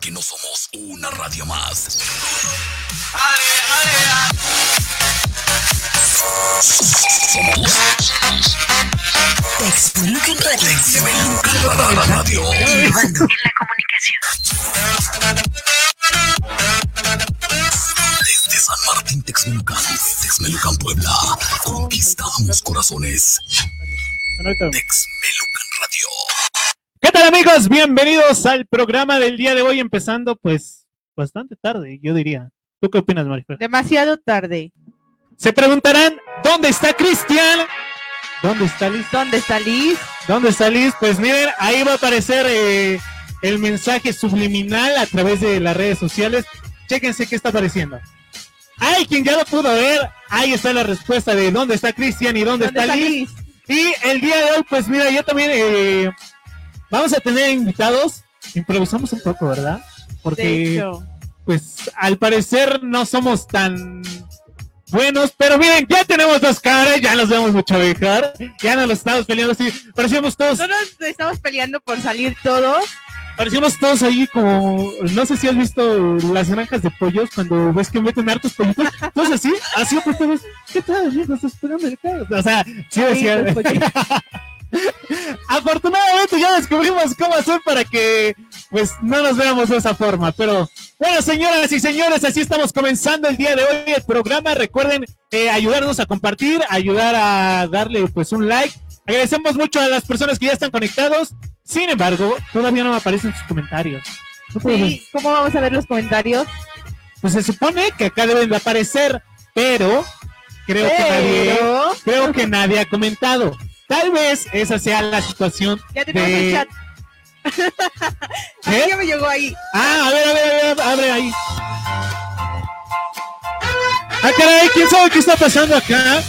que no somos una radio más. Somos Texmelucan Radio. Texmelucan Radio. Innovando. Desde San Martín Texmelucan, Texmelucan Puebla, conquistamos corazones. Texmelucan Radio. ¿Qué tal amigos? Bienvenidos al programa del día de hoy, empezando pues bastante tarde, yo diría. ¿Tú qué opinas, Marifer? Demasiado tarde. Se preguntarán, ¿dónde está Cristian? ¿Dónde está Liz? ¿Dónde está Liz? ¿Dónde está Liz? Pues miren, ahí va a aparecer eh, el mensaje subliminal a través de las redes sociales. Chéquense qué está apareciendo. Hay quien ya lo pudo ver. Ahí está la respuesta de dónde está Cristian y dónde, ¿Dónde está, está Liz. Liz? Y el día de hoy, pues mira, yo también eh, vamos a tener invitados. Improvisamos un poco, ¿verdad? Porque pues al parecer no somos tan buenos, pero miren, ya tenemos dos caras, ya nos vemos mucho mejor, ya no nos estamos peleando así, parecíamos todos, No nos estamos peleando por salir todos. parecíamos todos ahí como, no sé si has visto las granjas de pollos cuando ves que meten hartos pollitos, entonces así, así pues todos, ¿qué tal amigos? ¿Estás esperando el carro?" O sea, sí decía, Afortunadamente ya descubrimos cómo hacer para que pues no nos veamos de esa forma. Pero bueno, señoras y señores, así estamos comenzando el día de hoy el programa. Recuerden eh, ayudarnos a compartir, ayudar a darle pues un like. Agradecemos mucho a las personas que ya están conectados. Sin embargo, todavía no me aparecen sus comentarios. No. Sí, ¿Cómo vamos a ver los comentarios? Pues se supone que acá deben de aparecer, pero creo que nadie, Pero creo que nadie ha comentado. Tal vez esa sea la situación ya tenemos de- el chat. ¿Eh? ya me llegó ahí. Ah, a ver, a ver, a ver, abre ahí. Ah, caray, ¿quién sabe qué está pasando acá?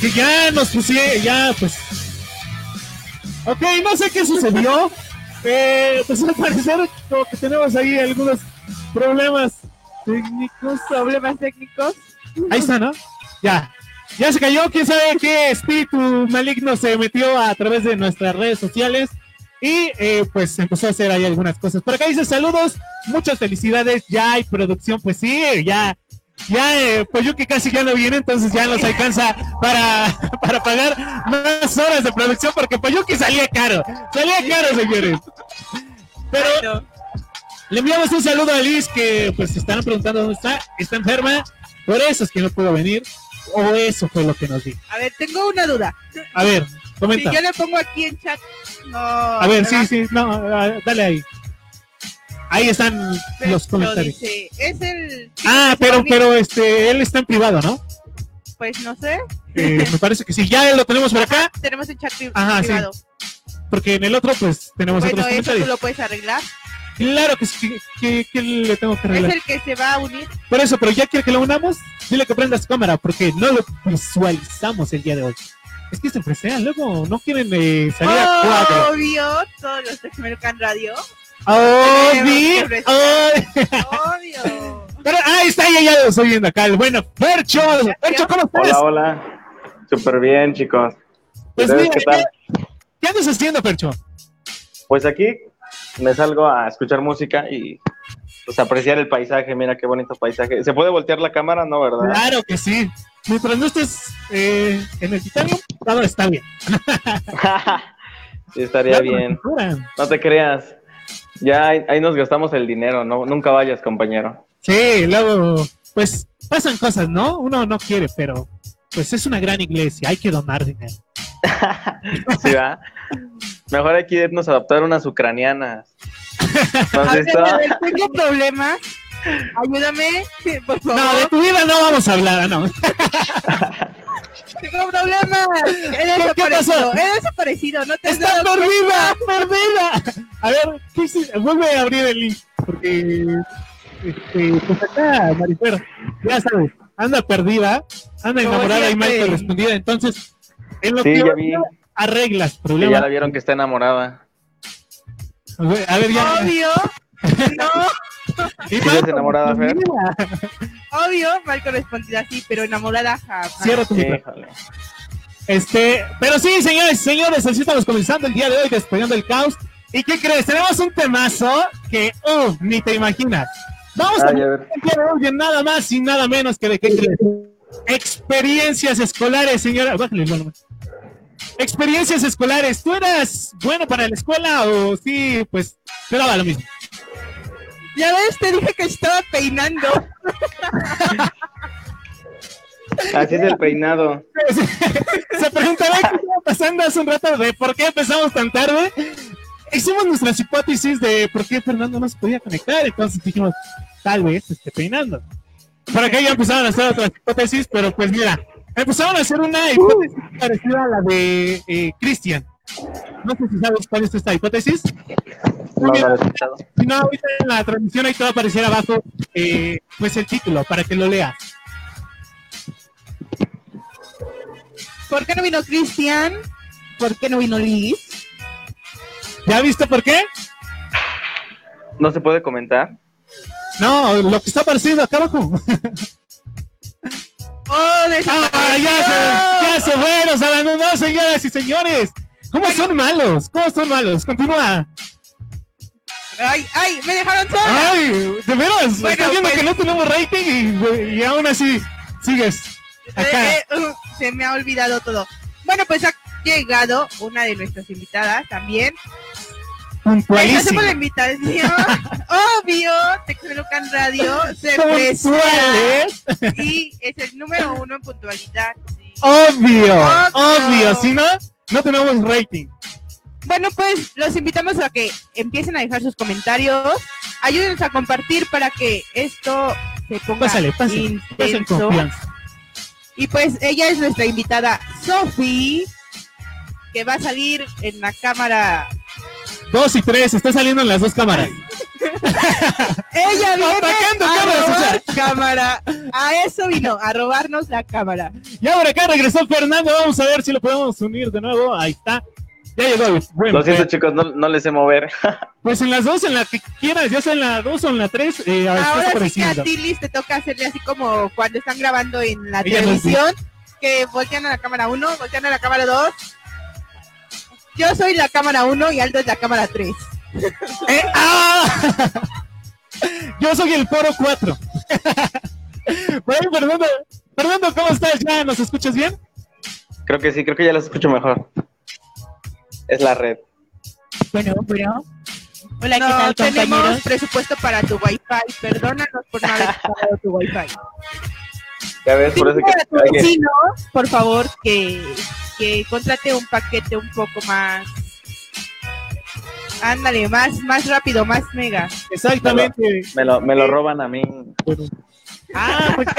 Que ya nos pusieron, ya pues. Ok, no sé qué sucedió. Eh, pues al parecer como que tenemos ahí algunos problemas técnicos. Problemas técnicos. Ahí está, ¿no? Ya. Ya se cayó, quién sabe qué espíritu maligno se metió a través de nuestras redes sociales y eh, pues empezó a hacer ahí algunas cosas. Por acá dice saludos, muchas felicidades, ya hay producción, pues sí, ya, ya, eh, pues yo que casi ya no viene, entonces ya nos alcanza para, para pagar más horas de producción porque pues yo que salía caro, salía caro, señores. Pero le enviamos un saludo a Liz que pues se están preguntando dónde está, está enferma, por eso es que no pudo venir, o eso fue lo que nos dijo. a ver, tengo una duda. A ver, Si comenta. yo le pongo aquí en chat, no. A ver, sí, ¿verdad? sí, no, ah, dale ahí. Ahí están Pero los comentarios. dice, es el. Ah, pero, pero este, él está en privado, ¿no? Pues no sé. Eh, me parece que sí. Ya lo tenemos por acá, Tenemos el chat Ajá, sí. privado. porque en el otro, pues, tenemos Bueno, otros eso tú comentarios. lo puedes arreglar. Claro que sí, que, que le tengo que Es arreglar. el que se va a unir. Por eso, pero ya quiere que lo unamos, dile que prenda su cámara, porque no lo visualizamos el día de hoy. Es que se presean, luego no quieren eh, salir a cuadro. Obvio, todos los de American Radio. Obvio, obvio. Obvio. Pero ahí está, ya, ya lo estoy viendo acá. El bueno, Percho, Percho, ¿cómo estás? Hola, hola. Súper bien, chicos. Pues ¿Ustedes mira, qué tal? ¿qué, qué andas haciendo, Percho? Pues aquí me salgo a escuchar música y pues apreciar el paisaje. Mira qué bonito paisaje. ¿Se puede voltear la cámara? No, ¿verdad? Claro que sí. Mientras no estés eh, en el titanium, todo está bien. sí, estaría bien. No te creas. Ya ahí, ahí nos gastamos el dinero. No, nunca vayas, compañero. Sí, luego, pues pasan cosas, ¿no? Uno no quiere, pero pues es una gran iglesia, hay que donar dinero. ¿Sí, va? Mejor hay que irnos a adoptar unas ucranianas. ¿No has A ver, visto? a ver, tengo problemas. Ayúdame, por favor. No, de tu vida no vamos a hablar, no. Tengo problemas. He ¿Qué- qué pasó? desaparecido. He desaparecido. No te has ¡Está dado perdida! A ver, ¿qué hiciste? Vuelve a abrir el link, porque este, pues acá, Marifer, ya sabes, anda perdida, anda enamorada y mal siempre. correspondida, entonces, en lo Sí, que ya vi. Arreglas Que ya problemas. la vieron que está enamorada. A ver, ya. Obvio. No, Y ¿Sigues enamorada, Fer? obvio, mal correspondida, sí, pero enamorada jamás. Cierra tu. Híjole. Este, pero sí, señores, señores, así estamos comenzando el día de hoy, despegando el caos. ¿Y qué crees? Tenemos un temazo que, uh, ni te imaginas. Vamos a Ay, a ver. de nada más y nada menos que de qué crees. Experiencias escolares, señora. Bájale el volumen. Experiencias escolares. ¿Tú eras bueno para la escuela o sí, pues, te daba lo mismo? Ya ves, te dije que estaba peinando. Así es el peinado. Se preguntará qué estaba pasando hace un rato de por qué empezamos tan tarde. Hicimos nuestras hipótesis de por qué Fernando no se podía conectar, entonces dijimos, tal vez esté peinando. Por acá ya empezaron a hacer otras hipótesis, pero pues mira, empezaron a hacer una hipótesis parecida a la de eh, Cristian. No sé si sabes cuál es esta hipótesis. No. Si no, ahorita en la transmisión ahí te va a aparecer abajo eh, pues el título para que lo leas. ¿Por qué no vino Cristian? ¿Por qué no vino Liz? ¿Ya viste por qué? No se puede comentar. No, lo que está apareciendo acá abajo. ¡Oh, ¡Ah, ya se, ya se fueron, Salano! No, señoras y señores. ¿Cómo son malos? ¿Cómo son malos? Continúa. ¡Ay, ay! ¡Me dejaron sola! ¡Ay! ¿De veras? Bueno, Estás viendo pues- que no tenemos rating y, y aún así sigues acá. Eh, eh, uh, se me ha olvidado todo. Bueno, pues ha llegado una de nuestras invitadas también. Puntualísimo. hacemos la invitación. Obvio, Texmelucan Radio se Puntuales. y es el número uno en puntualidad. sí. Obvio. Obvio. Obvio. Si no, no tenemos rating. Bueno, pues los invitamos a que empiecen a dejar sus comentarios. Ayúdenos a compartir para que esto se ponga Pásale, pásale. Pásale en intenso. confianza. Y pues ella es nuestra invitada Sofi, que va a salir en la cámara. Dos y tres, está saliendo en las dos cámaras. Ella viene Atacando a cámaras, o robar cámara. A eso vino, a robarnos la cámara. Y ahora acá regresó Fernando. Vamos a ver si lo podemos unir de nuevo. Ahí está. Ya llegó. Bueno, Lo siento, eh, chicos, no, no les sé mover. pues en las dos, en la que quieras, ya sea en la dos o en la tres, eh, a ver, Ahora estás sí que a apareciendo. ti, Liz, te toca hacerle así como cuando están grabando en la Ella no es televisión, que voltean a la cámara 1, voltean a la cámara 2. Yo soy la cámara 1 y Aldo es la cámara 3. Eh, ¡ah! Yo soy el foro 4. Por ahí, Fernando, Fernando, ¿cómo estás? ¿Ya nos escuchas bien? Creo que sí, creo que ya los escucho mejor. Es la red. Bueno, bueno. Hola, ¿qué No tal, tenemos compañeros? presupuesto para tu wifi. Perdónanos por no haber pagado tu wifi. Ya ves, por eso que favor, que, que contrate un paquete un poco más. Ándale, más, más rápido, más mega. Exactamente. me lo, me lo roban a mí. Ah, pues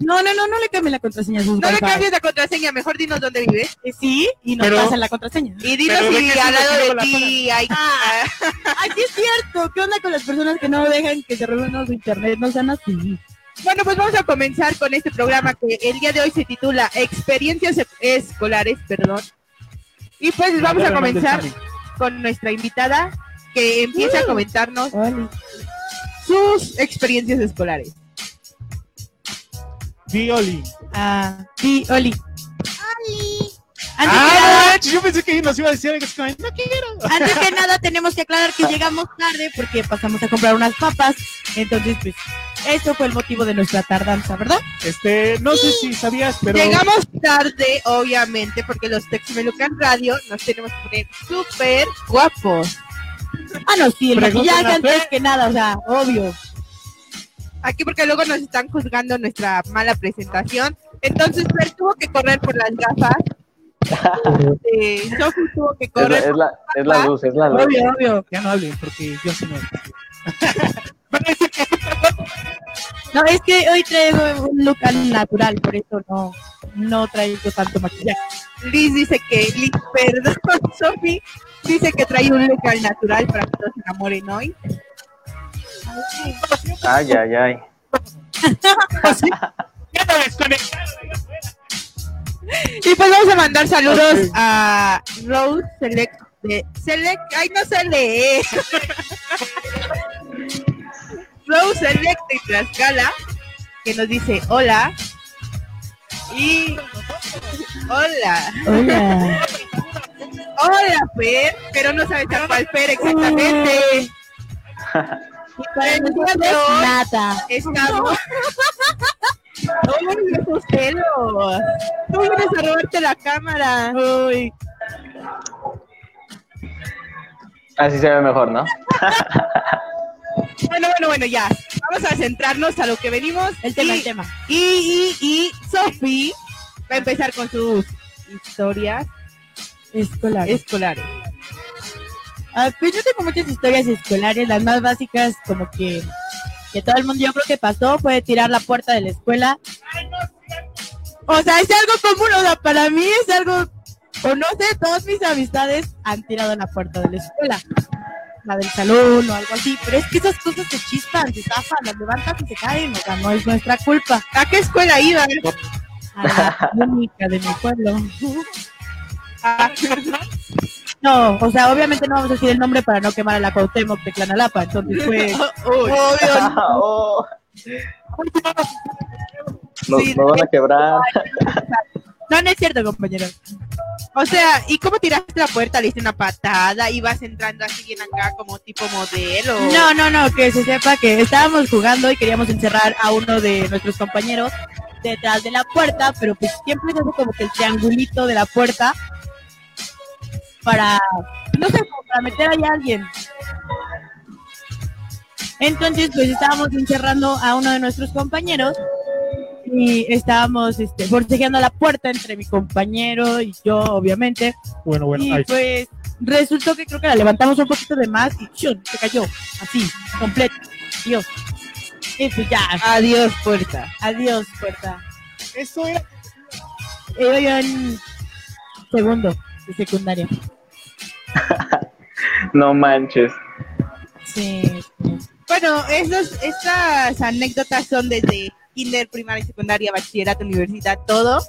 No, no, no, no le cambien la contraseña No le cambies la contraseña, mejor dinos dónde vives. Eh, Sí, y nos Pero- pasan la contraseña. Y dinos si sí al lado de ti hay. Ah. Aquí es cierto. ¿Qué onda con las personas que no dejan que se roben su internet? No sean así. Bueno, pues vamos a comenzar con este programa que el día de hoy se titula Experiencias escolares, perdón. Y pues vamos a comenzar con nuestra invitada que empiece a comentarnos sus experiencias escolares. Di Oli. Ah, sí, Oli. Antes, Ah, yo pensé que nos iba a decir algo así como, no quiero. que nada, antes que nada, tenemos que aclarar que llegamos tarde porque pasamos a comprar unas papas. Entonces, pues, eso fue el motivo de nuestra tardanza, ¿verdad? Este, no sé si sabías, pero Llegamos tarde, obviamente, porque los Texmelucan Radio nos tenemos que poner súper guapos. Ah, no, sí, el maquillaje antes que nada, o sea, obvio. Aquí porque luego nos están juzgando nuestra mala presentación. Entonces, Fer tuvo que correr por las gafas. Eh, Sofi tuvo que Es la, correr es, la, es la luz, es la luz. Obvio, obvio. ya no hablen porque yo sí no. No, es que hoy traigo un look al natural, por eso no, no traigo tanto maquillaje. Liz dice que, Liz, perdón, Sofi dice que trae un look al natural para que todos se enamoren hoy. Ay, ay, ay. Ya no desconectaron. Y pues vamos a mandar saludos a Rose Select de Select, ay no se lee. Rose Select de Tlaxcala, que nos dice hola. Y hola. Hola. Hola, Fer, pero no sabes a cuál Fer exactamente. Y para nosotros, nada. Estamos. Uy, esos celos. Tú vienes a robarte la cámara. Uy, Así se ve mejor, ¿no? Bueno, bueno, bueno, ya. Vamos a centrarnos a lo que venimos. el tema, y, el tema. Y, y, y Sofi va a empezar con sus historias Escolar. escolares. Ah, pues yo tengo muchas historias escolares, las más básicas, como que, que todo el mundo yo creo que pasó, fue tirar la puerta de la escuela. O sea, es algo común, o sea, para mí es algo, o no sé, todas mis amistades han tirado la puerta de la escuela. La del salón o algo así, pero es que esas cosas se chispan, se zafan, las levantan y se caen, o sea, no es nuestra culpa. ¿A qué escuela iban? A la única de mi pueblo. No, o sea, obviamente no vamos a decir el nombre para no quemar a la Cuauhtémoc de Clanalapa, entonces fue... Uy. Oh, nos, Sí. nos van a quebrar. No, no es cierto, compañero. O sea, ¿y cómo tiraste la puerta? ¿Le diste una patada? ¿Ibas entrando así bien acá como tipo modelo? No, no, no, que se sepa que estábamos jugando y queríamos encerrar a uno de nuestros compañeros detrás de la puerta, pero pues siempre se hace como que el triangulito de la puerta para, no sé, para meter ahí a alguien. Entonces, pues estábamos encerrando a uno de nuestros compañeros y estábamos este, forcejeando la puerta entre mi compañero y yo, obviamente. Bueno, bueno, y ahí. pues resultó que creo que la levantamos un poquito de más y ¡chun! se cayó, así, completo. Dios. Y pues ya, Adiós, puerta. adiós, puerta. Eso era. Iba yo en segundo de secundaria. No manches. Sí. Bueno, esos, estas anécdotas son desde kinder, primaria, secundaria, bachillerato, universidad, todo.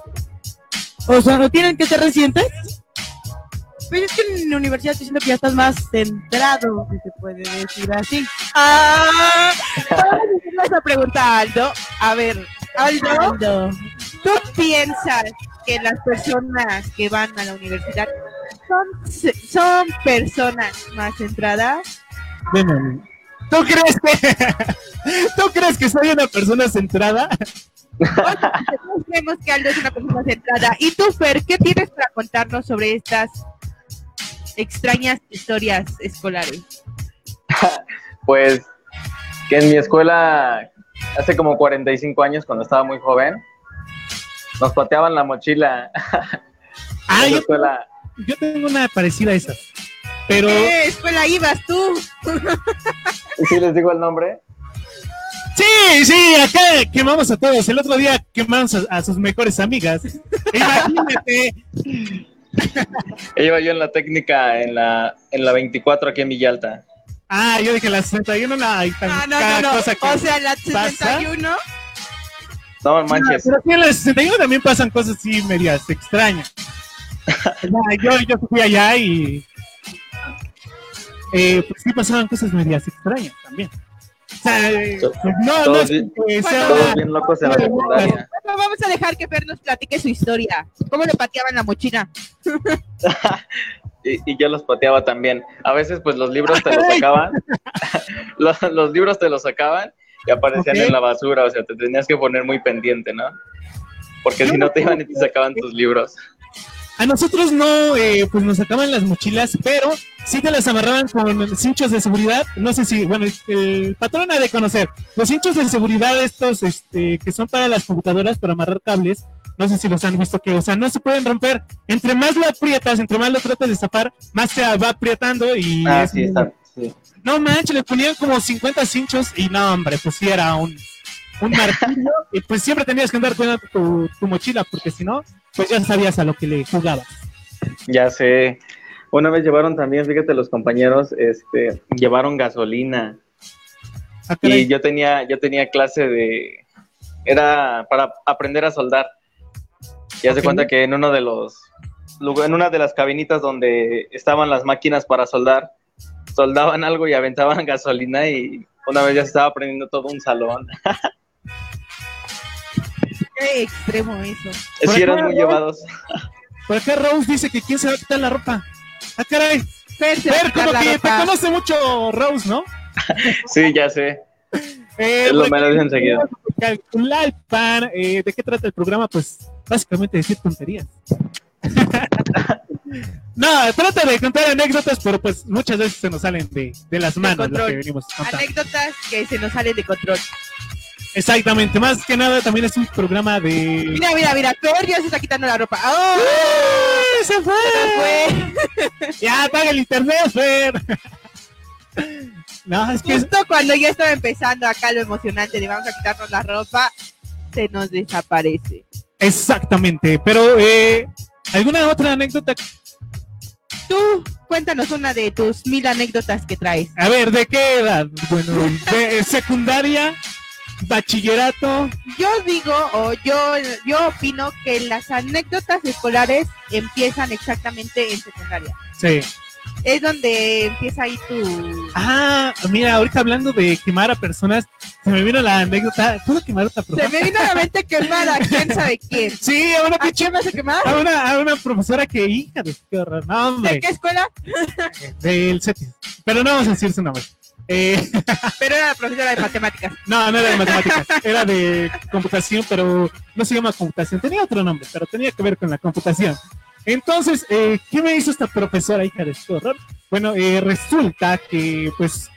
O sea, ¿no tienen que ser recientes? Pues es que en la universidad estoy diciendo que ya estás más centrado, si se puede decir así. Ah, vamos a hacerle esa pregunta a Aldo. A ver, Aldo. ¿tú piensas que las personas que van a la universidad son, son personas más centradas? Ven, ¿Tú crees que tú crees que soy una persona centrada? Todos creemos que Aldo es una persona centrada. ¿Y tú, Fer, qué tienes para contarnos sobre estas extrañas historias escolares? Pues que en mi escuela, hace como 45 años, cuando estaba muy joven, nos pateaban la mochila. Ah, la yo, escuela. yo tengo una parecida a esa. Pero ¿Qué escuela ibas tú? ¿Sí les digo el nombre? sí, sí, acá quemamos a todos. El otro día quemamos a, a sus mejores amigas. Imagínate. Iba yo en la técnica en la, en la 24 aquí en Villalta. Ah, yo dije la 61, no, hay tan- Ah, no, cada no, no. cosa que O sea, la pasa. 61. No manches. Pero aquí en la 61 también pasan cosas así medias extrañas. Yo, yo fui allá y eh, pues sí pasaban cosas medias extrañas también. O sea, eh, pues no, no todos es bien- que sea Todos bien locos en la secundaria. Bueno, vamos a dejar que Fer nos platique su historia. ¿Cómo le pateaban la mochila? Y, y yo los pateaba también. A veces, pues los libros te los sacaban. los, los libros te los sacaban y aparecían en la basura. O sea, te tenías que poner muy pendiente, ¿no? Porque si no te iban y te sacaban tus libros. A nosotros no, eh, pues nos sacaban las mochilas, pero sí te las amarraban con cinchos de seguridad. No sé si, bueno, el patrón ha de conocer. Los cinchos de seguridad estos, este, que son para las computadoras, para amarrar cables, no sé si los han visto que, o sea, no se pueden romper. Entre más lo aprietas, entre más lo tratas de zafar, más se va aprietando y Ah, es sí, muy- está. No manches, le ponían como 50 cinchos y no, hombre, pues sí era un, un martirio. y pues siempre tenías que andar cuidando tu, tu mochila, porque si no, pues ya sabías a lo que le jugabas. Ya sé. Una vez llevaron también, fíjate, los compañeros, este, llevaron gasolina. Ah. Y yo tenía, yo tenía clase de, era para aprender a soldar. Y Ok. cuenta que en uno de los, lugar- en una de las cabinitas donde estaban las máquinas para soldar, soldaban algo y aventaban gasolina y una vez ya se estaba prendiendo todo un salón. Qué extremo eso. Por Sí, eran muy llevados. Por acá Rose dice que quién se va a quitar la ropa. Ah, caray. Fer, Fer, como que te conoce mucho Rose, ¿no? Sí, ya sé. Eh, Es lo porque- me lo dicen seguido. Calculalpan, eh, ¿de qué trata el programa? Pues básicamente decir tonterías. no, trata de contar anécdotas, pero pues muchas veces se nos salen de, de las manos lo control. que venimos contando. Anécdotas que se nos salen de control. Exactamente, más que nada también es un programa de... Mira, mira, mira, ya se está quitando la ropa. ¡Oh! ¡Eh, ¡Se fue! Fue Ya, apaga el internet, Fer. no, es que justo cuando ya estaba empezando acá lo emocionante de vamos a quitarnos la ropa, se nos desaparece. exactamente, pero eh, ¿alguna otra anécdota? Tú, cuéntanos una de tus mil anécdotas que traes. A ver, ¿de qué edad? Bueno, de secundaria, bachillerato, Yo digo, o yo, yo opino que las anécdotas escolares empiezan exactamente en secundaria. sí. Es donde empieza ahí tu... Ah, mira, ahorita hablando de quemar a personas, se me vino la anécdota. ¿Puedo quemar a otra Se persona? me vino a la mente quemar a quién sabe quién. Sí, a una ¿A quién vas a quemar? A una, a una profesora que, hija de qué horror. No, ¿De qué escuela? del CETIS. Pero no vamos a decir su nombre. Eh, Pero era la profesora de matemáticas. no, no era de matemáticas, era de computación, pero no se llama computación. Tenía otro nombre, pero tenía que ver con la computación. Entonces, eh, ¿qué me hizo esta profesora, hija de su horror? Bueno, eh, resulta que, pues,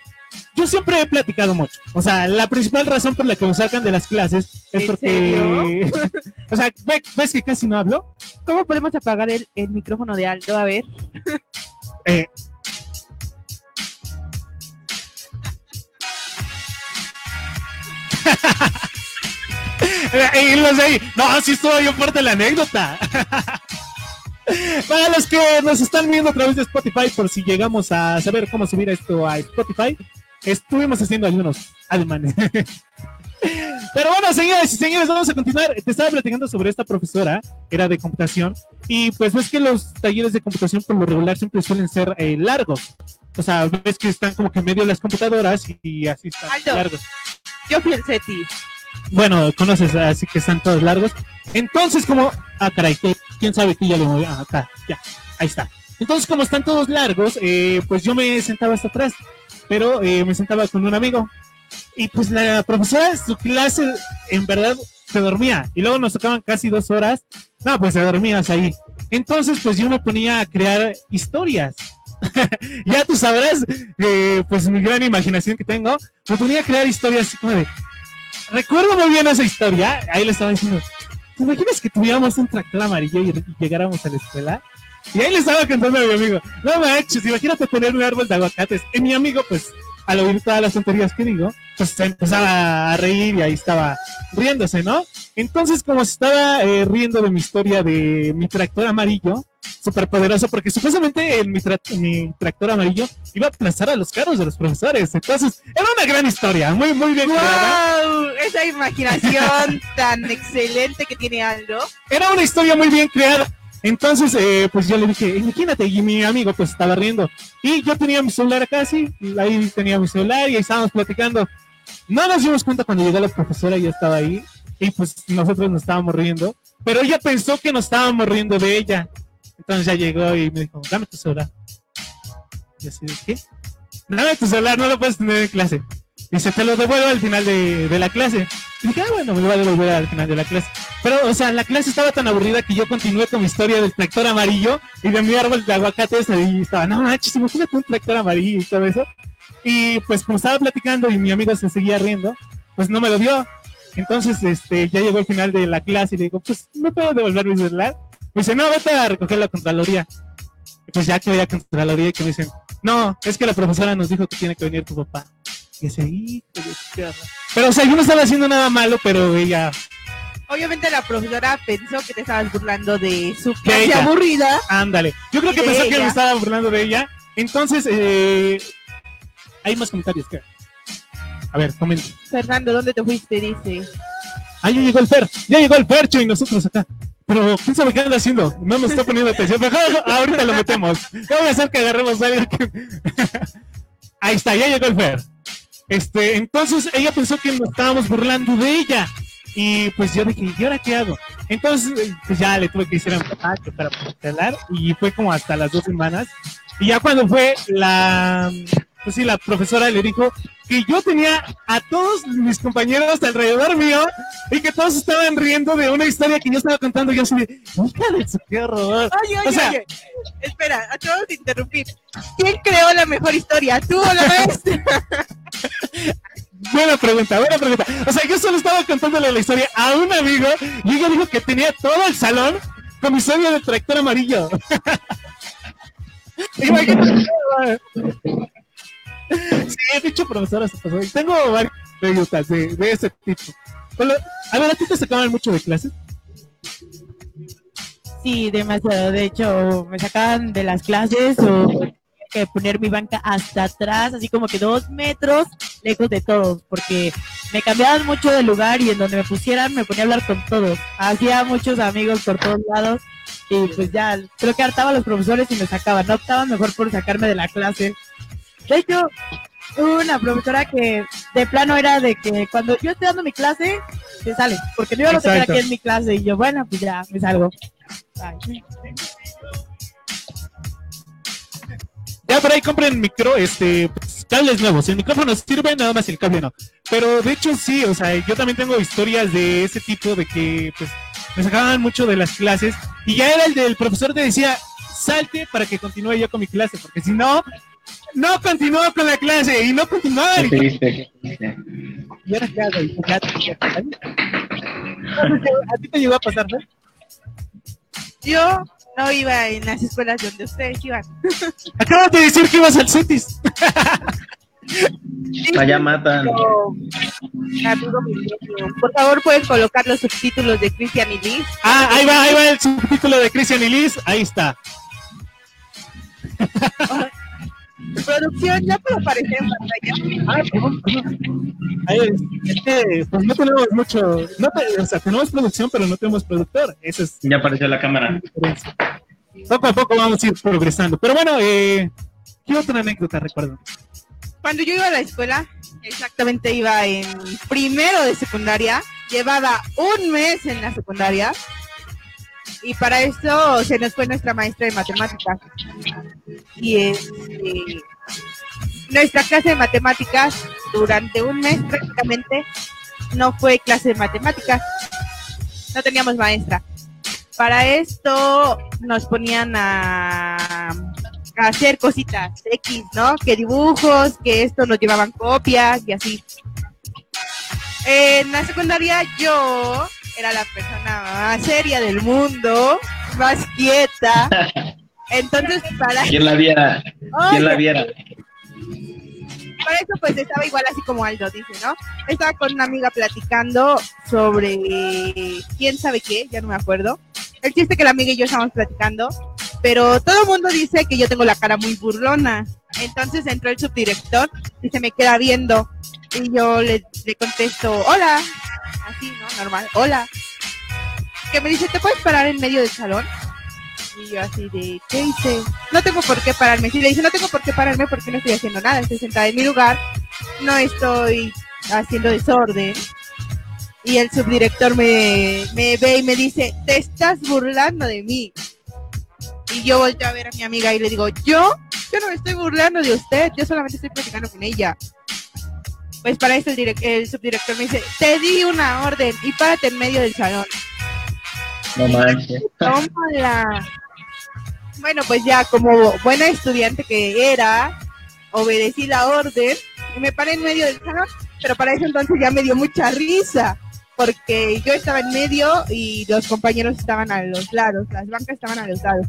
yo siempre he platicado mucho. O sea, la principal razón por la que me sacan de las clases es ¿En porque. o sea, ¿ve- ¿ves que casi no hablo? ¿Cómo podemos apagar el, el micrófono de Aldo? A ver. Eh, y los de ahí, no, sí estuvo bien fuerte la anécdota. Para los que nos están viendo a través de Spotify, por si llegamos a saber cómo subir esto a Spotify, estuvimos haciendo algunos alemanes. Pero bueno, señores y señores, vamos a continuar. Te estaba platicando sobre esta profesora, era de computación, y pues ves que los talleres de computación por lo regular siempre suelen ser eh, largos. O sea, ves que están como que en medio de las computadoras y, y así están Aldo. largos. Yo fui el SETI. Bueno, conoces, así que están todos largos. Entonces, como. Ah, caray, quién sabe que ya lo moví. Ah, acá, ya, ahí está. Entonces, como están todos largos, eh, pues yo me sentaba hasta atrás, pero eh, me sentaba con un amigo. Y pues la profesora, su clase, en verdad, se dormía. Y luego nos tocaban casi dos horas. No, pues se dormías ahí. Entonces, pues yo me ponía a crear historias. ya tú sabrás, eh, pues mi gran imaginación que tengo. Me ponía a crear historias así. Recuerdo muy bien esa historia. Ahí le estaba diciendo. ¿Te imaginas que tuviéramos un tractor amarillo y, llegáramos a la escuela? Y ahí le estaba contando a mi amigo. No manches, imagínate poner un árbol de aguacates. Y mi amigo, pues, al oír todas las tonterías que digo, pues se empezaba a reír y ahí estaba riéndose, ¿no? Entonces, como se estaba eh, riendo de mi historia de mi tractor amarillo, súper poderoso, porque supuestamente en mi, tra- mi tractor amarillo iba a aplastar a los carros de los profesores. Entonces, era una gran historia, muy, muy bien creada. ¡Wow! Esa imaginación tan excelente que tiene Aldo. Era una historia muy bien creada. Entonces, eh, pues yo le dije, imagínate, y mi amigo pues estaba riendo. Y yo tenía mi celular acá, sí, y ahí tenía mi celular y ahí estábamos platicando. No nos dimos cuenta cuando llegó la profesora, ya estaba ahí, y pues nosotros nos estábamos riendo, pero ella pensó que nos estábamos riendo de ella. Entonces ya llegó y me dijo, dame tu celular. Y así ¿qué? Dame tu celular, no lo puedes tener en clase. Dice, te lo devuelvo al final de, de la clase. Y dije, ah, bueno, me lo va a devolver al final de la clase. Pero, o sea, la clase estaba tan aburrida que yo continué con mi historia del tractor amarillo y de mi árbol de aguacates. Y estaba, no manches, imagínate un tractor amarillo y todo eso. Y pues, como estaba platicando y mi amigo se seguía riendo, pues no me lo dio. Entonces, este, ya llegó el final de la clase y le digo, pues, ¿me puedo devolver mi celular? Me dice, no, vete a recoger la Contraloría. Pues ya que voy a Contraloría y que me dicen, no, es que la profesora nos dijo que tiene que venir tu papá. Hijo de qué horror". Pero, o sea, yo no estaba haciendo nada malo, pero ella, Obviamente la profesora pensó que te estabas burlando de su De clase aburrida. ándale. Yo creo que pensó que me estaba burlando de ella. Entonces, eh, hay más comentarios que. A ver, comenta. Fernando, ¿dónde te fuiste? Dice. Ah, ya llegó el Fer, ya llegó el Fercho y nosotros acá. Pero, ¿quién sabe qué anda haciendo? No me está poniendo atención. Mejor ahorita lo metemos. ¿Qué voy a hacer que agarremos a alguien que... Ahí está, ya llegó el Fer. Este, entonces ella pensó que nos estábamos burlando de ella. Y pues yo dije, ¿y ahora qué hago? Entonces, pues ya le tuve que decir a mi para cancelar y fue como hasta las dos semanas. Y ya cuando fue la, pues sí, la profesora le dijo que yo tenía a todos mis compañeros alrededor mío y que todos estaban riendo de una historia que yo estaba contando. Y yo así de, hija de su qué horror. Oye, oye, O sea- oye. Espera, acabo de interrumpir. ¿Quién creó la mejor historia? ¿Tú o la maestra? Buena pregunta, buena pregunta. O sea, yo solo estaba contándole la historia a un amigo y ella dijo que tenía todo el salón con mi sueño de tractor amarillo. Imagínate. Sí, dicho profesora se pasó. Y tengo varias anécdotas de, ese tipo. A ver, ¿a ti te sacaban mucho de clases? Sí, demasiado. De hecho, me sacaban de las clases o tenía que poner mi banca hasta atrás, así como que dos metros lejos de todos, porque me cambiaban mucho de lugar y en donde me pusieran me ponía a hablar con todos. Hacía muchos amigos por todos lados y pues ya, creo que hartaba los profesores y me sacaban. No optaban mejor por sacarme de la clase. De hecho, hubo una profesora que de plano era de que cuando yo estoy dando mi clase, se sale, porque no iba a tener Exacto. aquí en mi clase y yo, bueno, pues ya, me salgo. Ya por ahí compren micro, este, pues, cables nuevos. El micrófono sirve, nada más el cable no. Pero de hecho sí, o sea, yo también tengo historias de ese tipo de que, pues, me sacaban mucho de las clases y ya era el del profesor que decía, salte para que continúe yo con mi clase, porque si no, no continúo con la clase y no continuaba. Qué triste, qué triste. Y ahora qué hago? Y ya- ¿A ti te llegó a pasar, no? Yo no iba en las escuelas donde ustedes iban. Acabas de decir que ibas al CETIS. Allá matan. Amigo Por favor, pueden colocar los subtítulos de Christian y Liz. Ah, ahí va, ahí va el subtítulo de Christian y Liz. Ahí está. Producción, ya puedo aparecer en pantalla. Ah, perdón, perdón. Ahí es, es que, pues no tenemos mucho, no te- o sea, tenemos producción, pero no tenemos productor. Esa es Ya apareció la cámara. Poco a poco vamos a ir progresando. Pero bueno, eh, ¿qué otra anécdota recuerdo? Cuando yo iba a la escuela, exactamente iba en primero de secundaria, llevaba un mes en la secundaria y para esto se nos fue nuestra maestra de matemáticas. Y este, nuestra clase de matemáticas durante un mes prácticamente no fue clase de matemáticas, no teníamos maestra. Para esto nos ponían a a hacer cositas X, ¿no? Que dibujos, que esto nos llevaban copias y así. En la secundaria yo era la persona más seria del mundo, más quieta. Entonces, para, ¿Quién la viera? ¿Quién la viera? para eso pues estaba igual así como Aldo dice, ¿no? Estaba con una amiga platicando sobre quién sabe qué, ya no me acuerdo. El chiste que la amiga y yo estábamos platicando, pero todo el mundo dice que yo tengo la cara muy burlona. Entonces entró el subdirector y se me queda viendo y yo le, le contesto, hola, así, ¿no? Normal, hola. Que me dice, ¿te puedes parar en medio del salón? Y yo así de, ¿qué hice? No tengo por qué pararme. Sí, le dice, no tengo por qué pararme porque no estoy haciendo nada. Estoy sentada en mi lugar, no estoy haciendo desorden. Y el subdirector me, me ve y me dice, te estás burlando de mí. Y yo volteo a ver a mi amiga y le digo, ¿yo? Yo no me estoy burlando de usted, yo solamente estoy platicando con ella. Pues para eso el, el subdirector me dice, te di una orden y párate en medio del salón. No manches. Tómala. Bueno, pues ya como buena estudiante que era, obedecí la orden y me paré en medio del salón, pero para eso entonces ya me dio mucha risa, porque yo estaba en medio y los compañeros estaban a los lados, las bancas estaban a los lados.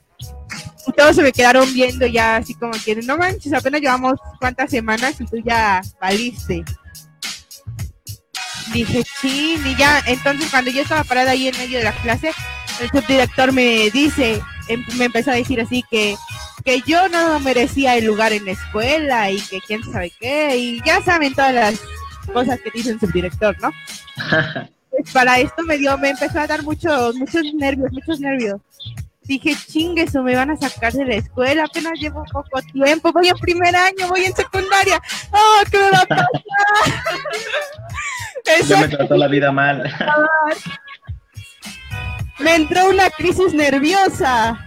Y todos se me quedaron viendo ya así como que, no manches, apenas llevamos cuántas semanas y tú ya valiste. Dije, sí, y ya, entonces cuando yo estaba parada ahí en medio de la clase, el subdirector me dice, em- me empezó a decir así que, que yo no merecía el lugar en la escuela y que quién sabe qué, y ya saben todas las cosas que dice el subdirector, ¿no? Pues para esto me dio, me empezó a dar muchos, muchos nervios, muchos nervios. Dije, chingue, eso me van a sacar de la escuela, apenas llevo poco tiempo, voy en primer año, voy en secundaria. ¡Oh, qué me va a pasar! Ya me trató la vida mal. me entró una crisis nerviosa.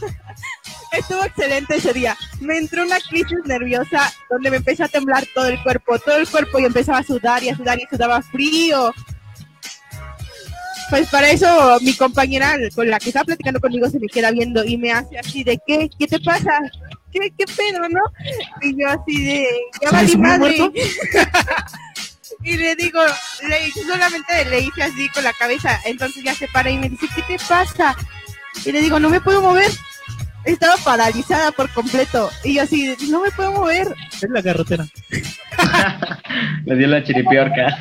Estuvo excelente ese día. Me entró una crisis nerviosa donde me empezó a temblar todo el cuerpo, todo el cuerpo y empezaba a sudar y a sudar y sudaba frío. Pues para eso mi compañera con la que estaba platicando conmigo se me queda viendo y me hace así de ¿qué? ¿Qué te pasa? ¿Qué, qué pedo, no? Y yo así de ya ¿Se valí madre. y le digo, le, solamente le hice así con la cabeza, entonces ya se para y me dice, ¿qué te pasa? Y le digo, no me puedo mover. Estaba paralizada por completo. Y yo así, no me puedo mover. Es la garrotera. Le dio la chiripiorca.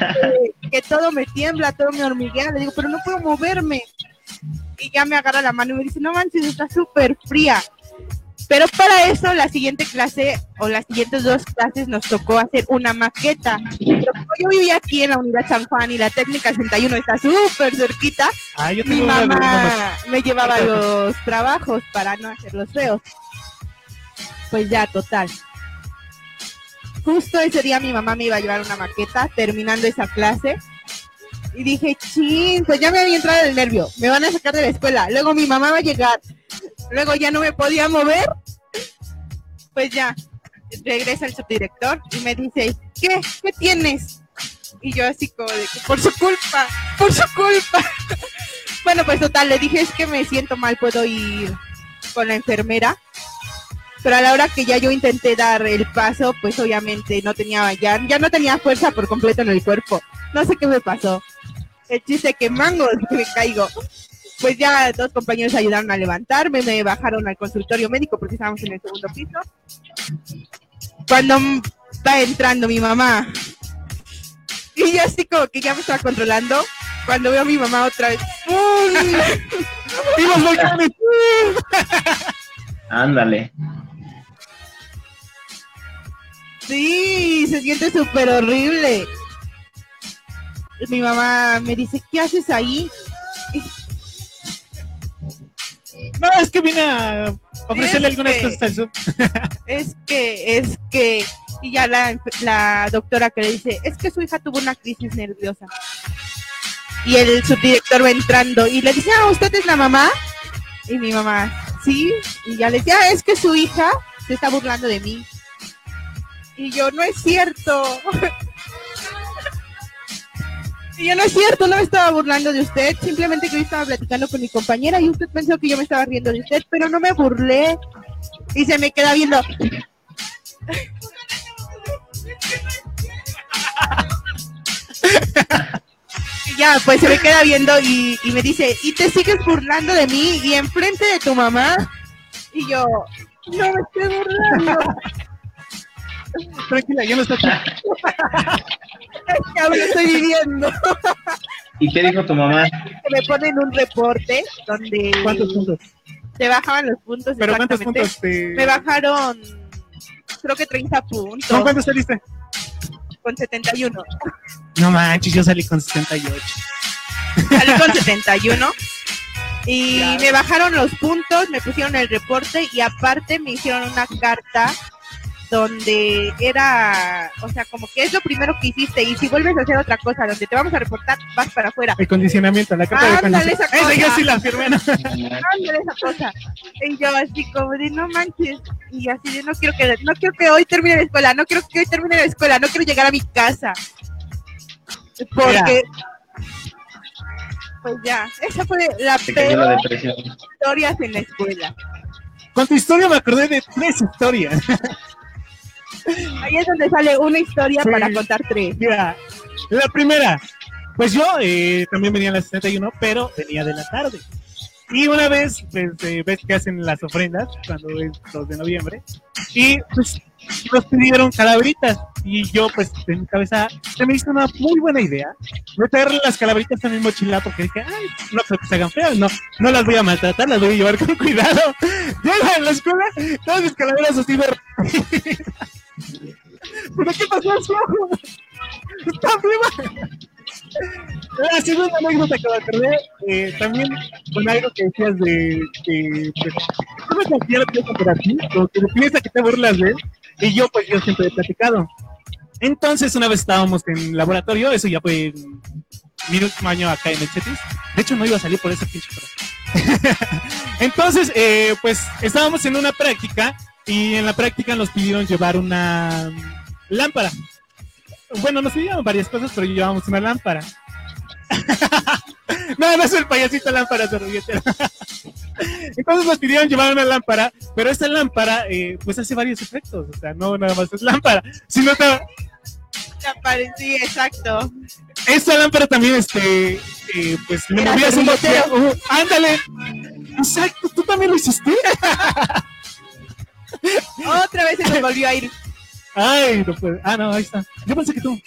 que, que todo me tiembla, todo me hormiguea. Le digo, pero no puedo moverme. Y ya me agarra la mano y me dice, no manches, está súper fría. Pero para eso, la siguiente clase o las siguientes dos clases nos tocó hacer una maqueta. Pero como yo vivía aquí en la Unidad San Juan y la técnica 61 está súper cerquita, Ah, yo mi una, mamá me llevaba los trabajos para no hacerlos feos. Pues ya, total. Justo ese día mi mamá me iba a llevar una maqueta terminando esa clase. Y dije, chin, pues ya me había entrado el nervio. Me van a sacar de la escuela. Luego mi mamá va a llegar. Luego ya no me podía mover. Pues ya, regresa el subdirector y me dice, ¿qué? ¿Qué tienes? Y yo así como de por su culpa, por su culpa. Bueno, pues total, le dije es que me siento mal, puedo ir con la enfermera. Pero a la hora que ya yo intenté dar el paso, pues obviamente no tenía, ya, ya no tenía fuerza por completo en el cuerpo. No sé qué me pasó. El chiste que mangos me caigo. Pues ya dos compañeros ayudaron a levantarme, me bajaron al consultorio médico porque estábamos en el segundo piso. Cuando va entrando mi mamá, y yo así como que ya me estaba controlando, cuando veo a mi mamá otra vez, ¡pum! ¡Y los volcanes! Ándale. Sí, se siente súper horrible. Mi mamá me dice, ¿qué haces ahí? No, es que vine a ofrecerle Es algunas que- cosas al sub. Es que, es que, y ya la, la doctora que le dice, es que su hija tuvo una crisis nerviosa. Y el subdirector va entrando y le dice, ah, ¿usted es la mamá? Y mi mamá, sí. Y ya le dice, ah, es que su hija se está burlando de mí. Y yo, no es cierto. Y yo, no es cierto, no me estaba burlando de usted. Simplemente que yo estaba platicando con mi compañera y usted pensó que yo me estaba riendo de usted, pero no me burlé. Y se me queda viendo. Ya, pues se me queda viendo y, y me dice, ¿y te sigues burlando de mí y enfrente de tu mamá? Y yo, no me estoy burlando, Tranquila, yo no estoy aquí. estoy viviendo. ¿Y qué dijo tu mamá? Que me ponen un reporte donde ¿Cuántos puntos? te bajaban los puntos. ¿Pero cuántos puntos? Te... Me bajaron, creo que 30 puntos, ¿Con cuántos saliste? con 71. No manches, yo salí con 78. Salí con 71. Y me bajaron los puntos, me pusieron el reporte y aparte me hicieron una carta donde era, o sea, como que es lo primero que hiciste y si vuelves a hacer otra cosa donde te vamos a reportar, vas para afuera. El condicionamiento, la carta de condicionamiento. esa yo cosa. sí la firmé. ¿no? Ándale esa cosa. Y yo así como de no manches. Y así de no quiero que, no quiero que hoy termine la escuela, no quiero que hoy termine la escuela, no quiero llegar a mi casa. Porque pues ya, esa fue la peor historias en la escuela. Con tu historia me acordé de tres historias. Ahí es donde sale una historia Sí. para contar tres. Mira, la primera, pues yo eh, también venía a las 71, pero venía de la tarde. Y una vez, pues, eh, ves que hacen las ofrendas cuando es 2 de noviembre, y pues nos pidieron calaveritas. Y yo, pues, en mi cabeza, se me hizo una muy buena idea meter las calaveritas en mi mochila porque dije, ay, no creo que se hagan feas, no, no las voy a maltratar, las voy a llevar con cuidado. Llego a la escuela, todas mis calaveras así ver. ¿Pero qué pasó? ¡Está viva! La segunda anécdota que me acordé, eh, también con algo que decías de que pues, no me considero piensa por aquí, como que piensa que te burlas de él, y yo pues yo siempre he platicado. Entonces una vez estábamos en laboratorio, eso ya fue mi último año acá en el CETIS, De hecho, no iba a salir por ese pinche Entonces, eh, pues estábamos en una práctica y en la práctica nos pidieron llevar una lámpara. Bueno, nos pidieron varias cosas, pero llevábamos una lámpara. no, no es el payasito lámpara servilleta. Entonces nos pidieron llevar una lámpara, pero esta lámpara eh, pues hace varios efectos, o sea, no nada más es lámpara, sino que Sí, exacto. esta lámpara también, este, eh, pues le Era movías un servilletero. Uh, ándale, exacto, tú también lo hiciste. Otra vez se nos volvió a ir. Ay, no puede. Ah, no, ahí está. Yo pensé que tú.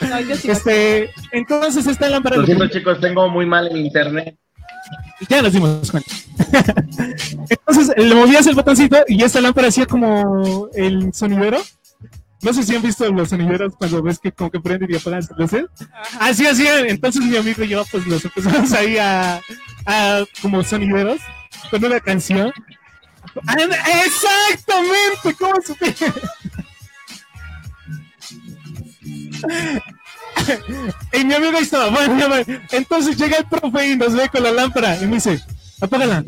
No, yo sí Este, entonces esta lámpara Lo siento, chicos, tengo muy mal el internet. Ya nos dimos cuenta. Entonces le movías el botoncito y esta lámpara hacía como el sonidero. No sé si han visto los sonideros cuando ves que como que prenden y apagan las luces. Así hacían. Entonces mi amigo y yo pues los empezamos ahí a, a como sonideros con una canción. Exactamente, ¿cómo supe? Y mi amigo ahí estaba, bueno. Entonces llega el profe y nos ve con la lámpara y me dice, apágala.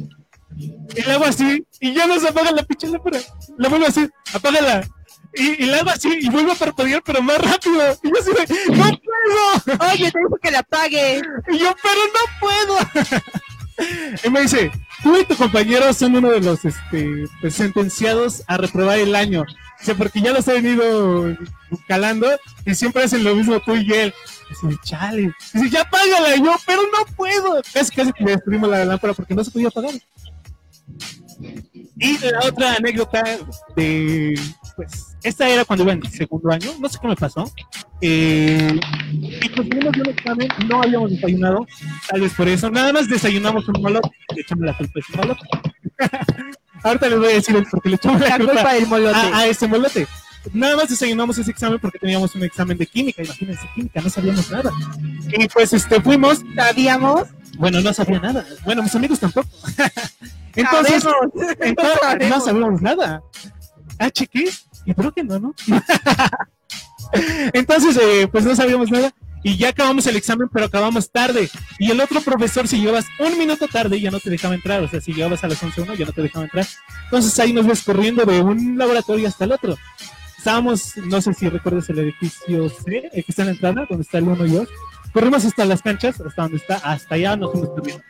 Y le hago así, y ya no se apaga la pinche lámpara. La vuelvo así, apágala. Y, y le hago así, y vuelvo a parpadear, pero más rápido. Y yo así de, ¡no puedo! Oye, te dijo que la apague. Y yo, pero no puedo. Y me dice, tú y tu compañero son uno de los este, pues, sentenciados a reprobar el año. O porque ya los he venido calando y siempre hacen lo mismo tú y él. Dice, chale. Dice, ya apágala. Y yo, pero no puedo. Casi, casi que destruimos la lámpara porque no se podía apagar. Y la otra anécdota de, pues, esta era cuando iba en segundo año, no sé qué me pasó. Eh, y pues tuvimos un examen, no habíamos desayunado, tal vez por eso, nada más desayunamos un molote, le echamos la culpa a ese molote. Ahorita les voy a decir el por qué le echamos la, La culpa, culpa del molote. a, a ese molote. Nada más desayunamos ese examen porque teníamos un examen de química, imagínense, química, no sabíamos nada. Y pues este fuimos, Sabíamos. bueno, no sabía nada. Bueno, mis amigos tampoco. Entonces, no sabíamos nada. Ah, chequé. Y creo que no, ¿no? Entonces, eh, pues no sabíamos nada. Y ya acabamos el examen, pero acabamos tarde. Y el otro profesor, si llevas un minuto tarde, ya no te dejaba entrar. O sea, si llegabas a las 11.1, ya no te dejaba entrar. Entonces ahí nos ves corriendo de un laboratorio hasta el otro. Estábamos, no sé si recuerdas el edificio C, que está en la entrada, donde está el 1 y 2. Corrimos hasta las canchas, hasta donde está, hasta allá nos fuimos corriendo.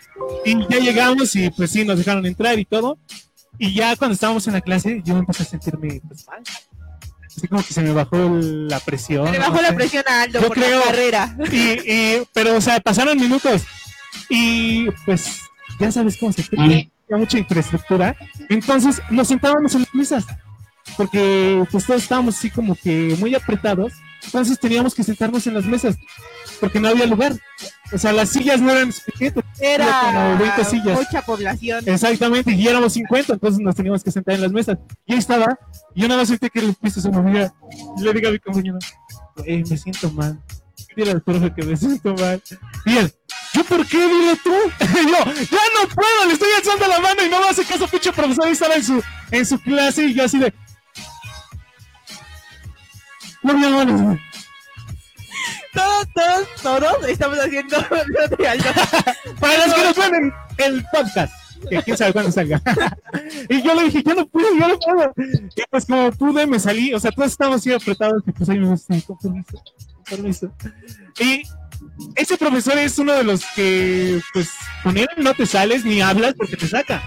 Y ya llegamos y pues sí, nos dejaron entrar y todo. Y ya cuando estábamos en la clase, yo empecé a sentirme pues, mal. Así como que se me bajó el- la presión. Le no bajó la sé. presión a Aldo Yo por creo- la carrera. Y, y- pero, o sea, pasaron minutos. Y pues, ya sabes cómo se tiene mucha infraestructura. Entonces, nos sentábamos en las mesas. Porque pues todos estábamos así como que muy apretados. Entonces teníamos que sentarnos en las mesas. Porque no había lugar. O sea, las sillas no eran suficientes. Era como 20 sillas. mucha población. Exactamente, y éramos 50, entonces nos teníamos que sentar en las mesas. Y ahí estaba, y yo nada más sentí que el piso se movía. Y le digo a mi compañero, "Güey, me siento mal. Dile al profe que me siento mal. Él, ¿yo por qué? Dile tú. Yo, ya no puedo, le estoy alzando la mano y no me hace caso, pinche profesor. Y estaba en su, en su clase y yo así de. No me hagas". Todos, todos, todos estamos haciendo. Para los que nos ven en el podcast, que quién sabe cuándo salga. y yo le dije, yo no puedo, yo no puedo. Y pues como pude, me salí, o sea, todos estábamos así apretados, y pues ahí me dice, con permiso, con permiso. Y ese profesor es uno de los que, pues, con él no te sales ni hablas porque te saca.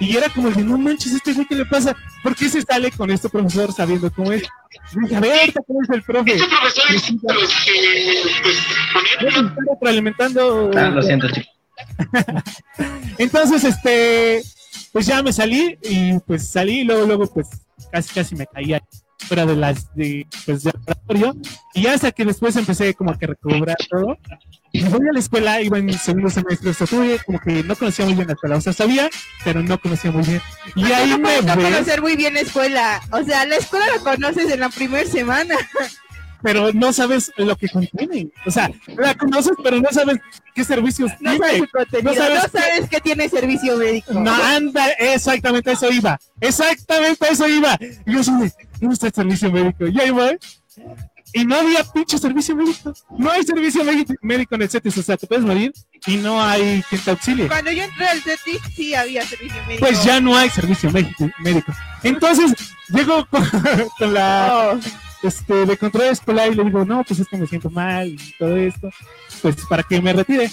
Y era como de, no manches, este güey, ¿qué le pasa? ¿Por qué se sale con este profesor sabiendo cómo es? Dije, a ver, ahorita cómo es el profe. Ese profesor es los que, pues, retroalimentando. Ah, lo siento, chicos. Entonces, este, pues ya me salí y pues salí y luego, luego, pues casi, casi me caía fuera de las, de, pues, del laboratorio. Y hasta que después empecé como a que recobrar todo. Y voy a la escuela, iba en segundo semestre, tuve como que no conocía muy bien la escuela, o sea, sabía, pero no conocía muy bien. Y ahí no me no ves, conocer muy bien la escuela. O sea, la escuela la conoces en la primera semana. pero no sabes lo que contiene. O sea, la conoces, pero no sabes qué servicios No tiene. sabes. No sabes sabes, que tiene servicio médico. No, anda, exactamente eso iba. Exactamente eso iba. Y yo de, ¿dónde está el servicio médico? Y ahí voy. Y no había pinche servicio médico. No hay servicio médico en el CETES. O sea, te puedes morir y no hay quien te auxilie. Cuando yo entré al CETIS sí había servicio médico. Pues ya no hay servicio médico. Entonces, llego con, con la Oh, este, de control escolar y le digo, no, pues es que me siento mal y todo esto, pues para que me retire.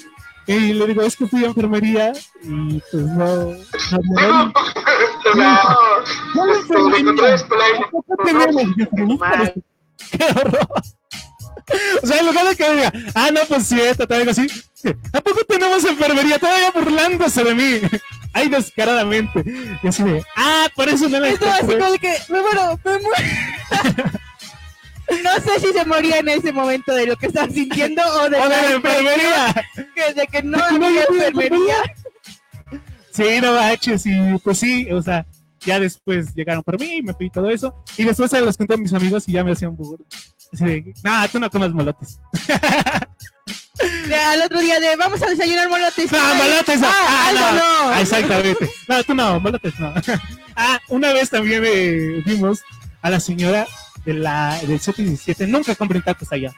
Y le digo, es que fui a enfermería y pues no. no. No, la enfermería. ¿Por qué tenemos enfermería? ¡Qué horror! O sea, en lugar de que diga, ah, no, pues sí, esta, algo así. ¿A poco tenemos enfermería? Todavía burlándose de mí. Ay, descaradamente. Y así de, ah, por eso no la Esto así encontré. como de que me muero, me muero. No sé si se moría en ese momento de lo que estaba sintiendo o de, ¡O de la la enfermería! que de que no De había enfermería. Sí, no manches, y pues sí, o sea, ya después llegaron por mí y me pedí todo eso. Y después se los conté a mis amigos y ya me hacían burro. Así de, no, tú no comes molotes. De- Al otro día de vamos a desayunar molotes. No, molotes no. Ah, Ah, no. no. Ah, Exactamente. No, tú no, molotes no. Ah, una vez también eh, vimos a la señora de la, del 17. Nunca compren tacos allá.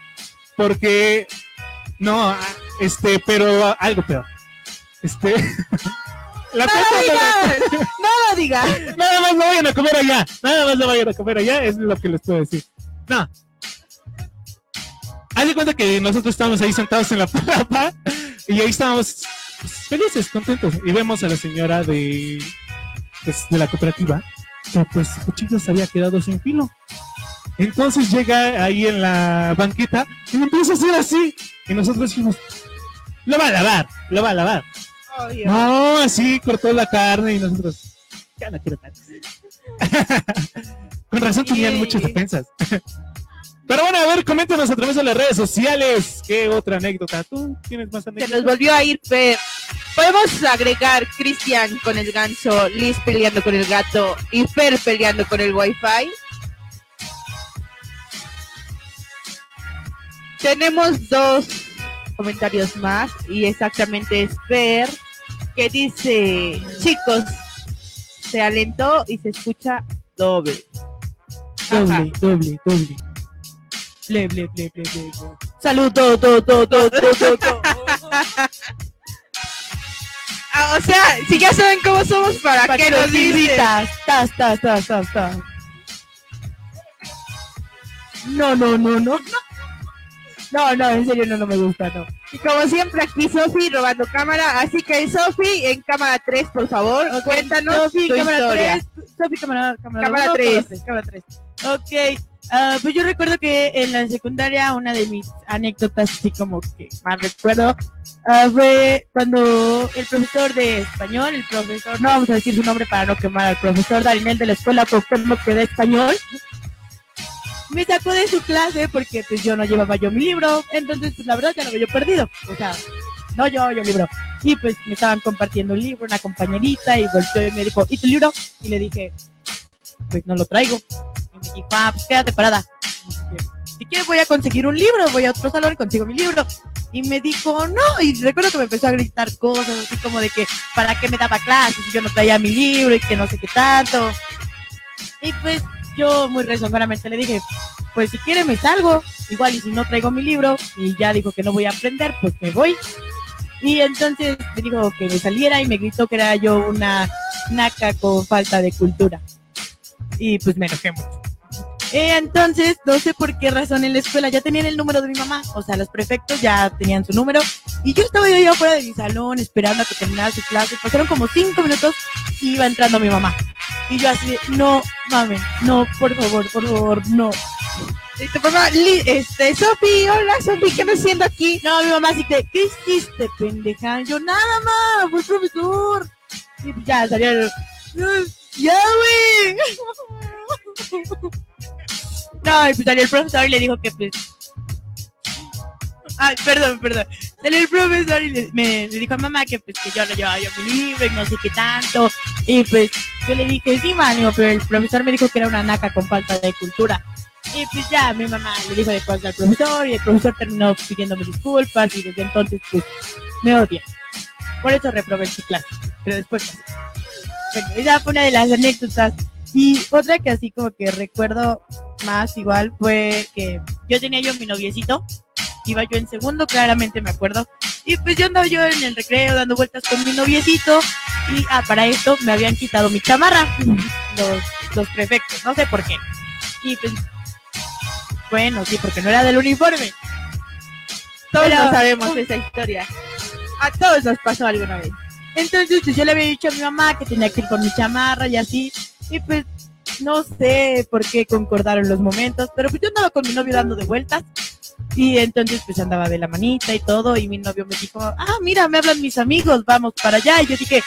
Porque, no, este, pero algo peor. Este, la No lo digas, no lo. Nada más no vayan a comer allá. Nada más no vayan a comer allá. Es lo que les puedo decir. No. Haz de cuenta que nosotros estábamos ahí sentados en la papa y ahí estábamos felices, contentos. Y vemos a la señora de, pues, de la cooperativa que pues su cuchillo se había quedado sin filo. Entonces llega ahí en la banqueta y empieza a hacer así. Y nosotros dijimos, lo va a lavar, lo va a lavar. Oh. No, así cortó la carne y nosotros. Ya no quiero. Con razón tenían Yay. muchas defensas. Pero bueno, a ver, coméntanos a través de las redes sociales. ¿Qué otra anécdota? ¿Tú tienes más Se nos anécdotas? volvió a ir Fer. Podemos agregar Cristian con el ganso, Liz peleando con el gato y Fer peleando con el wifi. Tenemos dos comentarios más y exactamente es Fer que dice, chicos, se alentó y se escucha doble. Ajá. Doble, doble, doble. Ble, ble, ble, ble, ble. Salud, do, do, do, do, do, do, do. Ah, o sea, si ya saben cómo somos, ¿para, ¿Para qué nos invitas? Tas, tas, tas, tas, tas. No, no, no, no. No, no, en serio no, no me gusta, no. Y como siempre, aquí Sofi robando cámara. Así que Sofi, en cámara 3, por favor, cuéntanos Sofi, cámara historia. 3. Sofi, cámara, cámara, Cámara uno, tres. Cámara 3. Ok. ah, pues yo recuerdo que en la secundaria una de mis anécdotas, así como que más recuerdo, ah, fue cuando el profesor de español, el profesor, no vamos a decir su nombre para no quemar al profesor Darinel de la escuela Cuauhtémoc que de español, me sacó de su clase porque pues yo no llevaba yo mi libro, entonces pues la verdad ya lo había perdido, o sea, no llevaba yo libro. Y pues me estaban compartiendo un libro, una compañerita, y volteó y me dijo, ¿y tu libro? Y le dije, pues no lo traigo. Y me dijo, ah, pues quédate parada. Si quieres voy a conseguir un libro, voy a otro salón y consigo mi libro. Y me dijo, no, y recuerdo que me empezó a gritar cosas, así como de que, ¿para qué me daba clases si yo no traía mi libro y que no sé qué tanto? Y pues yo muy rezongadamente le dije, pues si quiere me salgo, igual y si no traigo mi libro y ya dijo que no voy a aprender, pues me voy. Y entonces me dijo que me saliera y me gritó que era yo una naca con falta de cultura. Y pues me enojé mucho. Eh, entonces, no sé por qué razón en la escuela ya tenían el número de mi mamá, o sea, los prefectos ya tenían su número, y yo estaba yo afuera de mi salón esperando a que terminara su clase, pasaron como cinco minutos y iba entrando mi mamá. Y yo así, no, mames, no, por favor, por favor, no. Tu mamá, este, Sofi, hola Sofi, ¿qué me haciendo aquí? No, mi mamá así que, ¿qué hiciste, pendeja? Yo, nada más, fue profesor. Y ya salieron, ya, güey. No, y pues salió el profesor y le dijo que pues... Ay, perdón, perdón. Salió el profesor y le, me, le dijo a mamá que pues que yo no llevaba yo mi libro y no sé qué tanto. Y pues yo le dije, sí, manio, pero el profesor me dijo que era una naca con falta de cultura. Y pues ya mi mamá le dijo de cosas al profesor y el profesor terminó pidiéndome disculpas y desde entonces pues me odia. Por eso reprobé su clase. Pero después... Bueno, esa fue una de las anécdotas. Y otra que así como que recuerdo más igual fue que yo tenía yo mi noviecito Iba yo en segundo, claramente me acuerdo. Y pues yo andaba yo en el recreo dando vueltas con mi noviecito. Y ah, para esto me habían quitado mi chamarra. Los, los prefectos, no sé por qué. Y pues, bueno, sí, porque no era del uniforme. Todos Pero- sabemos esa historia. A todos nos pasó alguna vez. Entonces, pues yo le había dicho a mi mamá que tenía que ir con mi chamarra y así. Y pues, no sé por qué concordaron los momentos, pero pues yo andaba con mi novio dando de vueltas. Y entonces, pues andaba de la manita y todo. Y mi novio me dijo, ah, mira, me hablan mis amigos, vamos para allá. Y yo dije,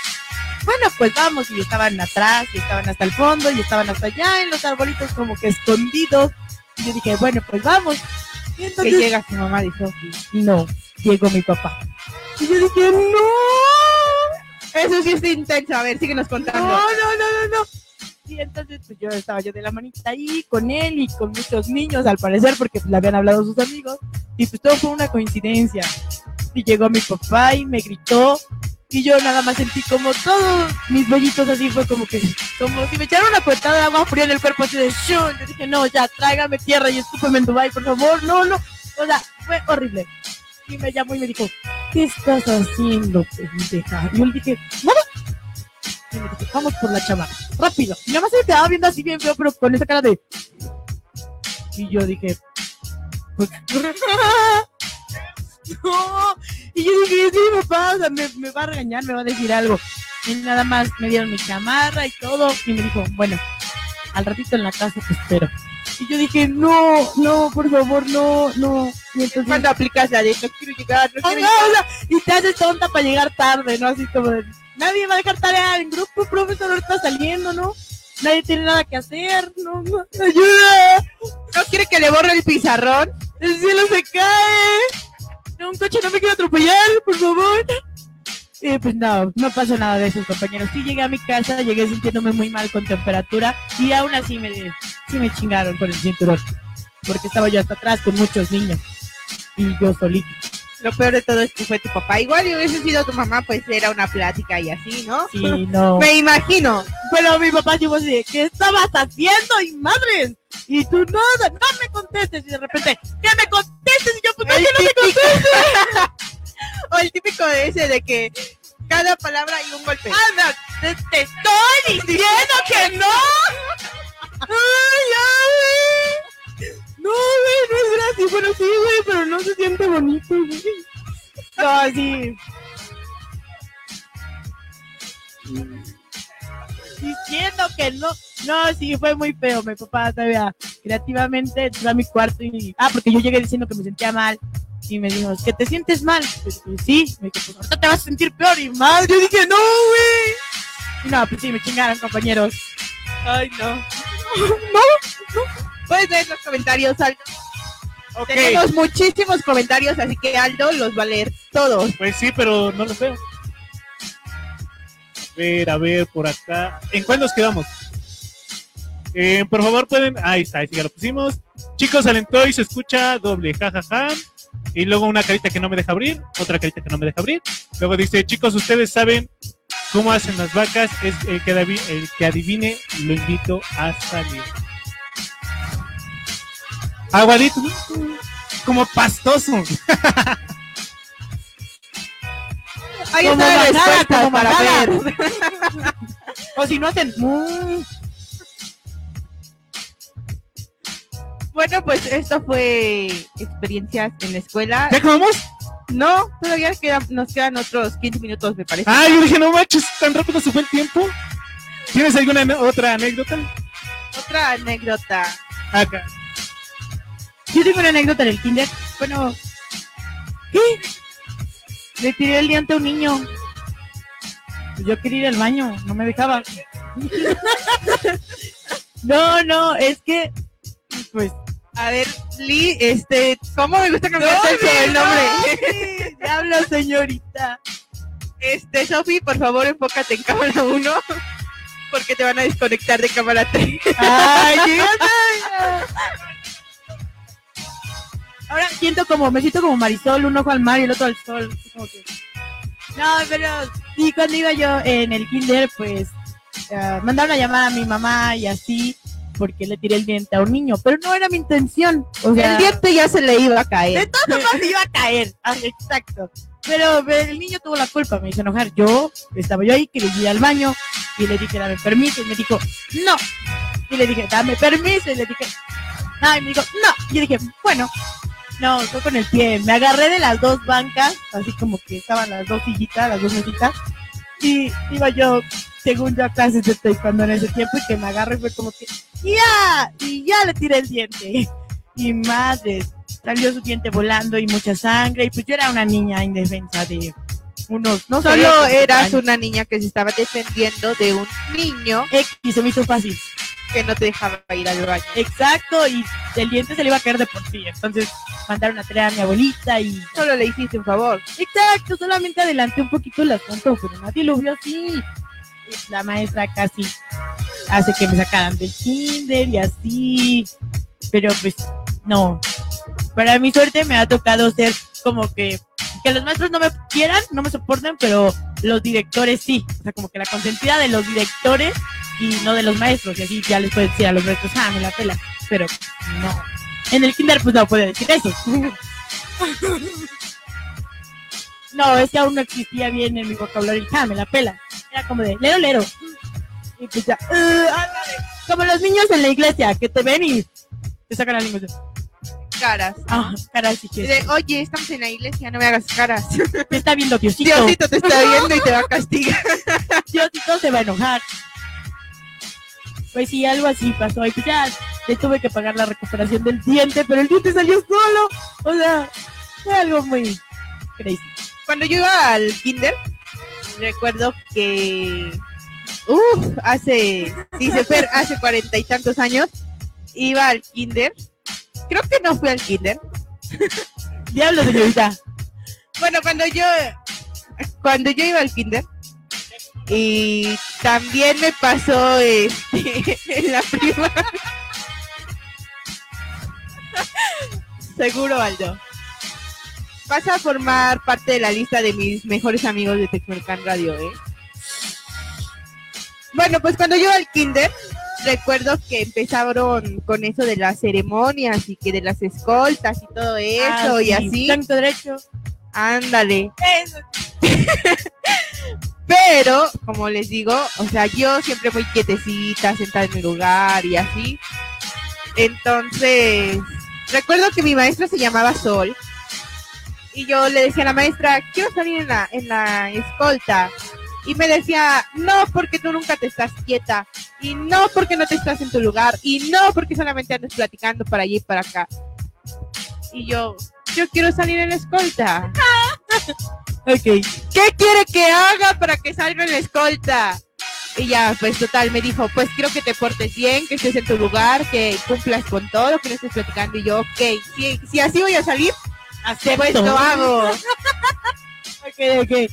bueno, pues vamos. Y estaban atrás, y estaban hasta el fondo, y estaban hasta allá en los arbolitos, como que escondidos. Y yo dije, bueno, pues vamos. Y Que llega su mamá Sofi. no, llegó mi papá. Y yo dije, no. Eso sí es intenso. A ver, síguenos No, contando. no, no, no, no. Y entonces, pues yo estaba yo de la manita ahí con él y con muchos niños, al parecer, porque pues, le habían hablado sus amigos. Y pues todo fue una coincidencia. Y llegó mi papá y me gritó. Y yo nada más sentí como todos mis vellitos así, fue como que, como si me echaran una cuentada de agua fría en el cuerpo, así de shun. Yo dije, no, ya, tráigame tierra y escúpeme en Dubai, por favor, no, no. O sea, fue horrible. Y me llamó y me dijo, ¿qué estás haciendo, pendeja? Y yo le dije, nada. Y dije, vamos por la chamarra, rápido. Y nada más se me quedaba viendo así bien feo, pero con esa cara de... Y yo dije, pues... no. Y yo dije, sí, mi papá, o sea, me, me va a regañar, me va a decir algo. Y nada más me dieron mi chamarra y todo. Y me dijo, bueno, al ratito en la casa te espero. Y yo dije, no, no, por favor, no, no. Y entonces, Cuando aplicas la de no quiero llegar, no quiero o sea, y te haces tonta para llegar tarde, ¿no? Así como de, nadie va a dejar tarea en grupo, profesor, ahorita saliendo, ¿no? Nadie tiene nada que hacer, no, no, ayuda, ¿No quiere que le borre el pizarrón? el cielo se cae, no, un coche no me quiere atropellar, por favor. Y pues no, no pasó nada de eso, compañeros. Sí llegué a mi casa, llegué sintiéndome muy mal con temperatura y aún así me, sí me chingaron con el cinturón, porque estaba yo hasta atrás con muchos niños y yo solito. Lo peor de todo es que fue tu papá. Igual y hubiese sido tu mamá, pues era una plática y así, ¿no? Sí, no. Me imagino. Pero mi papá llegó así, ¿qué estabas haciendo? Y madres, y tú nada, no me contestes. Y de repente, ¿qué me contestes? Y yo, pues no, que no me contestes. O el típico de ese de que cada palabra hay un golpe. Anda, te, te estoy diciendo que no. Ay, ay. No, güey, no es gratis. Bueno, sí, güey, pero no se siente bonito, güey. No, sí. Diciendo que no. No, sí, fue muy feo. Mi papá todavía creativamente entró a mi cuarto y. Ah, porque yo llegué diciendo que me sentía mal. Y me dijo, ¿que te sientes mal? Pues, pues, sí. Me dijo, pues ahorita te vas a sentir peor y mal. Yo dije, no, güey. Y no, pues sí, me chingaron, compañeros. Ay, no. Puedes leer los comentarios, Aldo. Tenemos muchísimos comentarios, así que Aldo los va a leer todos. pues sí, pero no los veo. A ver, a ver, por acá. ¿En cuál nos quedamos? Eh, por favor, pueden. Ahí está, ahí sí, ya lo pusimos. Chicos, alentó y se escucha doble jajaja. Y luego una carita que no me deja abrir, otra carita que no me deja abrir. Luego dice, chicos, ustedes saben cómo hacen las vacas. Es el que, el que adivine, lo invito a salir. Aguadito, como pastoso. Ahí Como está la respuesta como para ver. O si no hacen. mm, Bueno, pues esto fue experiencias en la escuela. ¿Ya acabamos? No, todavía queda- nos quedan otros 15 minutos, me parece. Ah, yo dije, no manches, tan rápido se fue el tiempo. ¿Tienes alguna otra anécdota? Otra anécdota. Acá. Yo tengo una anécdota en el kinder. Bueno, ¿qué? Le tiré el diente a un niño. Yo quería ir al baño, no me dejaba. no, no, es que, pues, A ver, Lee, este, ¿cómo me gusta cambiarte el nombre. Diablo, señorita. Este, Sofi, por favor, enfócate en cámara 1. Porque te van a desconectar de cámara 3. Ay. Ahora siento como, me siento como Marisol, un ojo al mar y el otro al sol. como que- No, pero sí, cuando iba yo en el kinder, pues eh, mandaron a llamar a mi mamá y así. porque le tiré el diente a un niño, pero no era mi intención. O sea, El diente ya se le iba a de caer. todo formas iba a caer. Ah, exacto. Pero el niño tuvo la culpa, me hizo enojar. Yo, estaba yo ahí, quería ir al baño y le dije, dame permiso. Y me dijo, no. Y le dije, dame permiso. Y le dije, no. Y me dijo, no. Y yo dije, bueno, no, fue con el pie. Me agarré de las dos bancas, así como que estaban las dos sillitas, las dos mesitas. Y iba yo, según yo, a clases de taekwondo en ese tiempo y que me agarré y fue como que, ya, y ya le tiré el diente. Y madre, salió su diente volando y mucha sangre. Y pues yo era una niña indefensa de unos, no sé, Solo eras años. una niña que se estaba defendiendo de un niño X y se me hizo fácil. Que no te dejaba ir al baño. Exacto, y el diente se le iba a caer de por sí. Entonces mandaron a traer a mi abuelita y. Solo le hiciste un favor. Exacto, solamente adelanté un poquito el asunto, pero nadie lo vio así. La maestra casi hace que me sacaran del kinder y así. Pero pues, no. Para mi suerte me ha tocado ser como que. Que los maestros no me quieran, no me soporten, pero los directores sí. O sea, como que la consentida de los directores y no de los maestros. Y así ya les puedo decir a los maestros, ah, me la pela. Pero no. En el kinder pues no puedo decir eso. No, es que aún no existía bien en mi vocabulario. Ah, me la pela. Era como de lero, lero. Y pues ya. "Uh, ándale". como los niños en la iglesia que te ven y te sacan la lengua. Caras. Ah, caray, sí que. De, Oye, estamos en la iglesia, no me hagas caras. Te está viendo Diosito. Diosito te está viendo y te va a castigar. Diosito se va a enojar. Pues sí, algo así pasó. Y pues ya le tuve que pagar la recuperación del diente, pero el diente salió solo. O sea, fue algo muy crazy. Cuando yo iba al kinder, recuerdo que, uff, hace, dice Fer, hace cuarenta y tantos años, iba al kinder. Creo que no fui al kinder. Diablo, señorita. Bueno, cuando yo, cuando yo iba al kinder, y también me pasó este, en la primaria. Seguro, Aldo. Vas a formar parte de la lista de mis mejores amigos de Texmercan Radio, ¿eh? Bueno, pues cuando yo al kinder, recuerdo que empezaron con eso de las ceremonias y que de las escoltas y todo eso Ah, y sí, así. Tanto derecho. Ándale. Pero, como les digo, o sea, yo siempre muy quietecita, sentada en mi lugar y así. Entonces, recuerdo que mi maestra se llamaba Sol. Y yo le decía a la maestra, quiero salir en la, en la escolta. Y me decía, no, porque tú nunca te estás quieta. Y no, porque no te estás en tu lugar. Y no, porque solamente andas platicando para allí y para acá. Y yo, yo quiero salir en la escolta. Ok. ¿qué quiere que haga para que salga en la escolta? Y ya, pues total, me dijo, pues quiero que te portes bien, que estés en tu lugar, que cumplas con todo, que no estés platicando. Y yo, ok, si, si así voy a salir, pues lo hago. Ok, ok.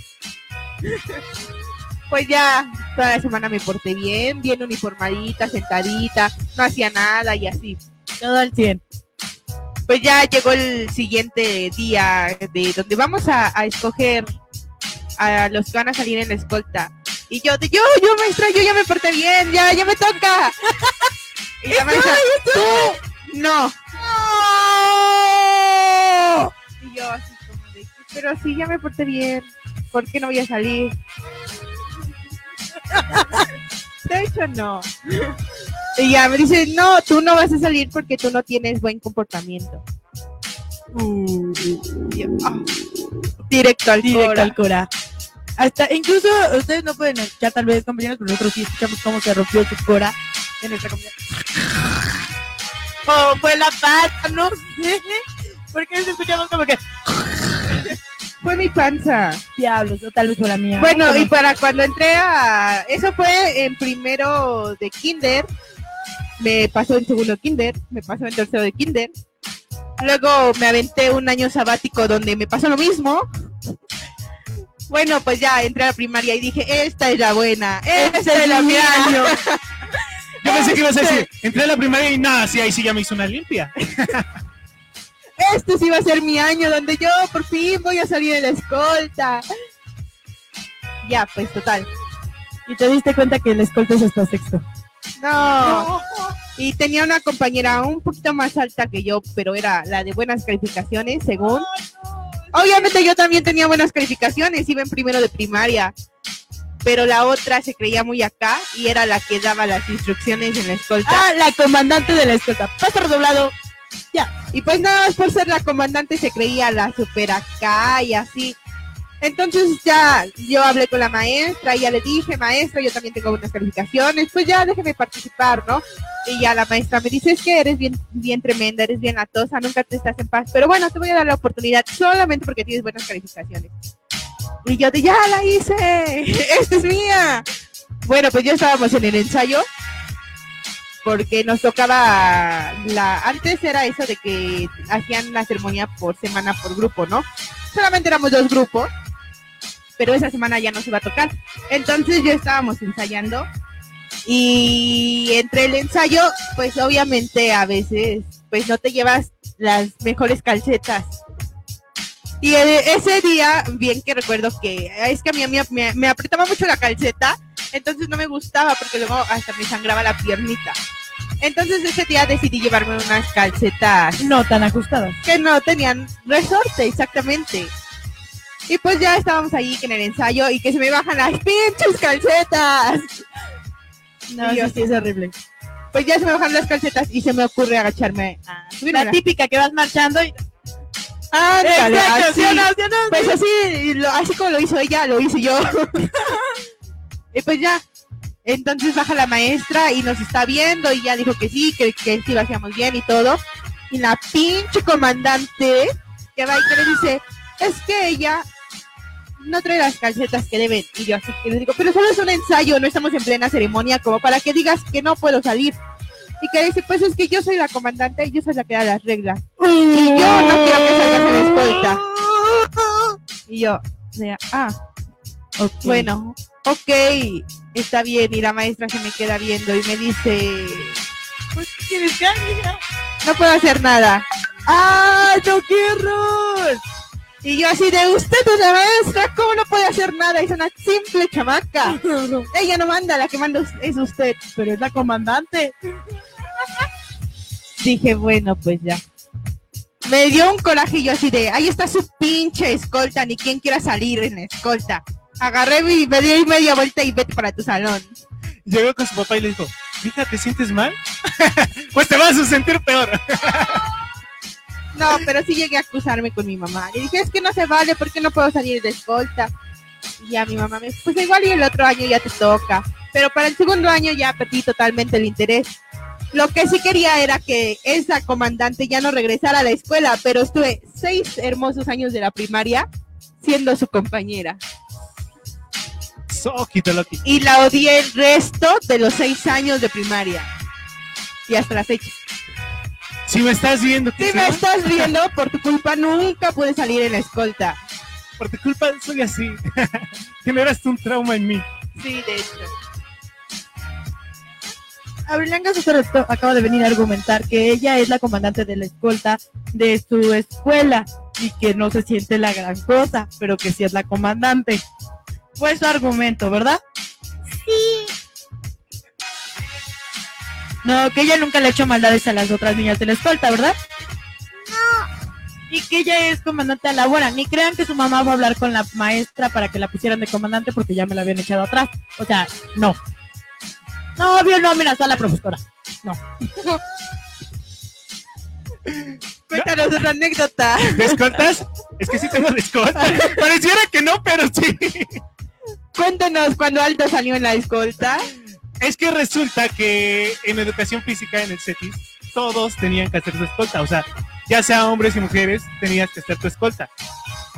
Pues ya, toda la semana me porté bien, bien uniformadita, sentadita, no hacía nada y así. Todo al 100. Pues ya llegó el siguiente día de donde vamos a, a escoger a los que van a salir en la escolta. Y yo, de, yo, yo maestra, yo ya me porté bien, ya, ya me toca. y la maestra, tú, no. Y yo así como de, pero sí, ya me porté bien, ¿por qué no voy a salir? De hecho, no. Y ya me dice, no, tú no vas a salir porque tú no tienes buen comportamiento. Yo, ah, directo al Directo cora. al cora. Hasta, incluso ustedes no pueden escuchar tal vez compañeros, pero nosotros sí escuchamos cómo se rompió su cora en nuestra comunidad. O fue la pata, no sé. Porque escuchamos como que Fue mi panza. diablos, o tal vez fue la mía. Bueno, y para cuando entré a... Eso fue en primero de kinder. Me pasó en segundo de kinder. Me pasó en tercero de kinder. Luego me aventé un año sabático donde me pasó lo mismo. Bueno, pues ya entré a la primaria y dije, esta es la buena, esta Este es la mía. año. Yo pensé que ibas a decir, entré a la primaria y nada, sí, ahí sí ya me hizo una limpia. Este sí va a ser mi año donde yo por fin voy a salir de la escolta. Ya, pues total. Y te diste cuenta que el escolta es hasta sexto. No. Y tenía una compañera un poquito más alta que yo, pero era la de buenas calificaciones, según. Obviamente yo también tenía buenas calificaciones, iba en primero de primaria. Pero la otra se creía muy acá y era la que daba las instrucciones en la escolta. Ah, la comandante de la escolta. Paso redoblado. Ya. Y pues nada más por ser la comandante se creía la super acá y así. Entonces ya yo hablé con la maestra y ya le dije, maestra, yo también tengo buenas calificaciones, pues ya déjeme participar, ¿no? Y ya la maestra me dice, es que eres bien, bien tremenda, eres bien latosa, nunca te estás en paz, pero bueno, te voy a dar la oportunidad solamente porque tienes buenas calificaciones. Y yo de, ya la hice, esta es mía. Bueno, pues ya estábamos en el ensayo, porque nos tocaba la, antes era eso de que hacían la ceremonia por semana por grupo, ¿no? Solamente éramos dos grupos, pero esa semana ya nos iba a tocar. Entonces ya estábamos ensayando y entre el ensayo, pues obviamente a veces, pues no te llevas las mejores calcetas. Y e- ese día, bien que recuerdo que es que a mí me, me apretaba mucho la calceta, entonces no me gustaba porque luego hasta me sangraba la piernita. Entonces ese día decidí llevarme unas calcetas No tan ajustadas. que no tenían resorte, exactamente. Y pues ya estábamos ahí en el ensayo y que se me bajan las pinches calcetas. No, yo sí, es horrible. Pues ya se me bajan las calcetas y se me ocurre agacharme a subirme. La típica que vas marchando y. Ándale, Exacto, así. ¿sí o no? ¿sí o no? Pues así, lo- así como lo hizo ella, lo hice yo. y pues ya. Entonces baja la maestra y nos está viendo y ya dijo que sí, que, que sí lo hacíamos bien y todo. Y la pinche comandante que va y que le dice, es que ella no trae las calcetas que deben. Y yo así que le digo, pero solo es un ensayo, no estamos en plena ceremonia como para que digas que no puedo salir. Y que dice, pues es que yo soy la comandante y yo soy la que da las reglas. Y yo no quiero que salgas en escolta. Y yo, de, ah, bueno, ok, está bien. Y la maestra se me queda viendo y me dice, Pues, ¿quieres que haga? no puedo hacer nada. ¡Ah, no quiero! Y yo así de, usted es la maestra, ¿cómo no puede hacer nada? Es una simple chamaca. Ella no manda, la que manda es usted. Pero es la comandante. Dije, bueno, pues ya. Me dio un coraje y yo así de, ahí está su pinche escolta, ni quien quiera salir en escolta. Agarré y me di media vuelta y vete para tu salón. Llegó con su papá y le dijo, hija, ¿te sientes mal? pues te vas a sentir peor. No, pero sí llegué a acusarme con mi mamá. Le dije, es que no se vale, ¿por qué no puedo salir de escolta? Y ya mi mamá me dijo, pues igual y el otro año ya te toca. Pero para el segundo año ya perdí totalmente el interés. Lo que sí quería era que esa comandante ya no regresara a la escuela, pero estuve seis hermosos años de la primaria siendo su compañera. Loki. Y la odié el resto de los seis años de primaria. Y hasta la fecha. Si me estás viendo, Si ¿qué me estás viendo, por tu culpa nunca pude salir en la escolta. por tu culpa soy así. Generaste un trauma en mí. Sí, de hecho. Acaba de venir a argumentar que ella es la comandante de la escolta de su escuela y que no se siente la gran cosa, pero que sí es la comandante. Fue su argumento, ¿verdad? Sí. No, que ella nunca le ha hecho maldades a las otras niñas de la escolta, ¿verdad? No. Y que ella es comandante a la buena. Ni crean que su mamá va a hablar con la maestra para que la pusieran de comandante porque ya me la habían echado atrás. O sea, no. No, obvio no amenazó a la profesora. Cuéntanos una anécdota. ¿De escoltas? Es que sí tengo de escolta. Pareciera que no, pero sí. Cuéntanos cuando Aldo salió en la escolta. Es que resulta que en educación física en el CETIS todos tenían que hacer su escolta. O sea, ya sea hombres y mujeres, tenías que hacer tu escolta.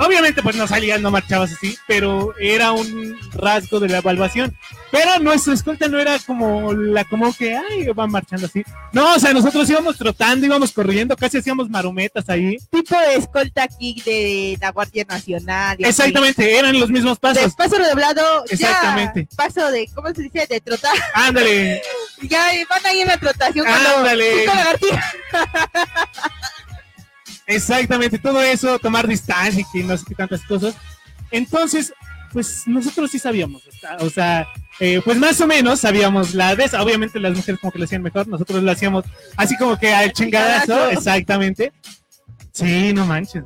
Obviamente, pues no salías, no marchabas así, pero era un rasgo de la evaluación. Pero nuestra escolta no era como la como que, ay, van marchando así. No, o sea, nosotros íbamos trotando, íbamos corriendo, casi hacíamos marometas ahí. Tipo de escolta aquí de la Guardia Nacional. así. Exactamente, eran los mismos De pasos. paso redoblado. ya, Exactamente. paso de, ¿cómo se dice? De trotar. Ándale, Ya van ahí en la trotación cuando. Ándale. lagartijas. Exactamente, todo eso, tomar distancia y no sé qué tantas cosas. Entonces, pues nosotros sí sabíamos, o sea, eh, pues más o menos sabíamos la de esa. Obviamente las mujeres como que lo hacían mejor, nosotros lo hacíamos así como que al chingadazo, exactamente. Sí, no manches.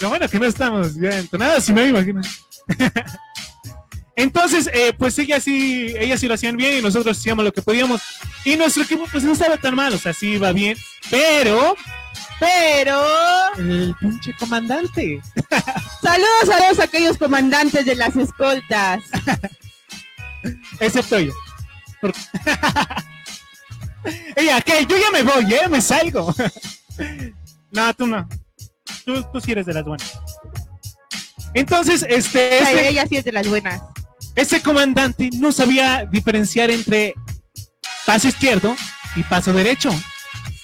Lo bueno que no estamos ya entonadas, si me imagino. Entonces, eh, pues ella sí, ellas sí lo hacían bien y nosotros hacíamos lo que podíamos. Y nuestro equipo pues no estaba tan mal, o sea, sí iba bien, pero Pero el pinche comandante. saludos a todos aquellos comandantes de las escoltas. Excepto yo. Por- Ella, ¿qué? Yo ya me voy, ¿eh? Me salgo. no, tú no. Tú, tú sí eres de las buenas. Entonces, este, Ay, este, ella sí es de las buenas. ese comandante no sabía diferenciar entre paso izquierdo y paso derecho.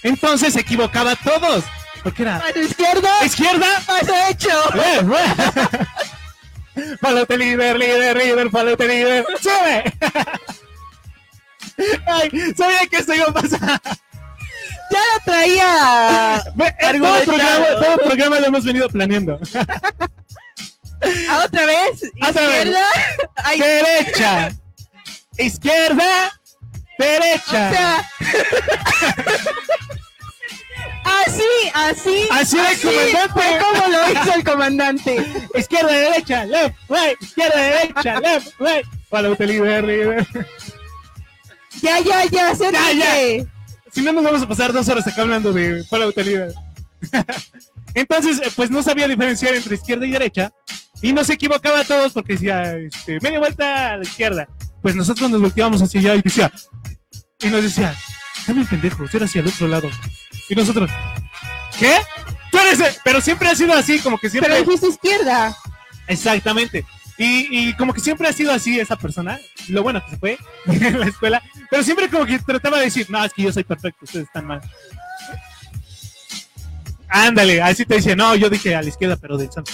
Entonces se equivocaba a todos. Porque era Paso izquierdo, izquierda, paso hecho. Palote líder, líder, líder, palote líder. ¡Sube! Ay, sabía que esto iba a pasar. Ya lo traía eh, Todo programa, todo programa lo hemos venido planeando. a otra vez. Otra vez. Izquierda. Derecha, izquierda, o derecha. sea. Así, así. Así era el comandante. Como lo hizo el comandante. Izquierda, derecha, left, right, izquierda, derecha, left, right. Palote líder, líder. Ya, ya, ya, acércate. Si no, nos vamos a pasar dos horas acá hablando de Fallout Líder. Entonces, eh, pues no sabía diferenciar entre izquierda y derecha. Y nos equivocaba a todos porque decía, este, media vuelta a la izquierda. Pues nosotros nos volteábamos hacia allá y decía, y nos decía, cambien pendejos, era hacia el otro lado. Y nosotros, ¿qué? Tú eres, el-". pero siempre ha sido así, como que siempre. Pero dijiste izquierda. Exactamente. Y, y como que siempre ha sido así esa persona, lo bueno que se fue en la escuela, pero siempre como que trataba de decir, no, es que yo soy perfecto, ustedes están mal. Ándale, así te decía, no, yo dije a la izquierda, pero del santo.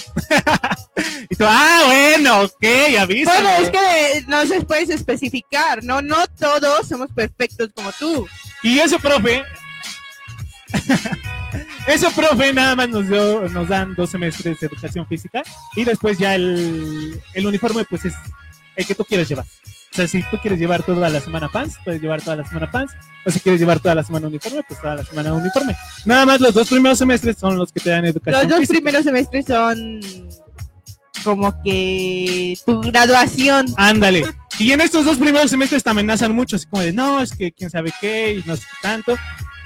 y tú, ah, bueno, ok, ya viste. Bueno, es que no se puedes especificar, ¿no? No todos somos perfectos como tú. Y ese profe, ese profe nada más nos dio, nos dan dos semestres de educación física y después ya el, el uniforme pues es el que tú quieres llevar. O sea, si tú quieres llevar toda la semana pants, puedes llevar toda la semana pants. O si quieres llevar toda la semana uniforme, pues toda la semana uniforme. Nada más los dos primeros semestres son los que te dan educación Los dos física. primeros semestres son como que tu graduación. Ándale. Y en estos dos primeros semestres te amenazan mucho, así como de, no, es que quién sabe qué, y no sé qué tanto.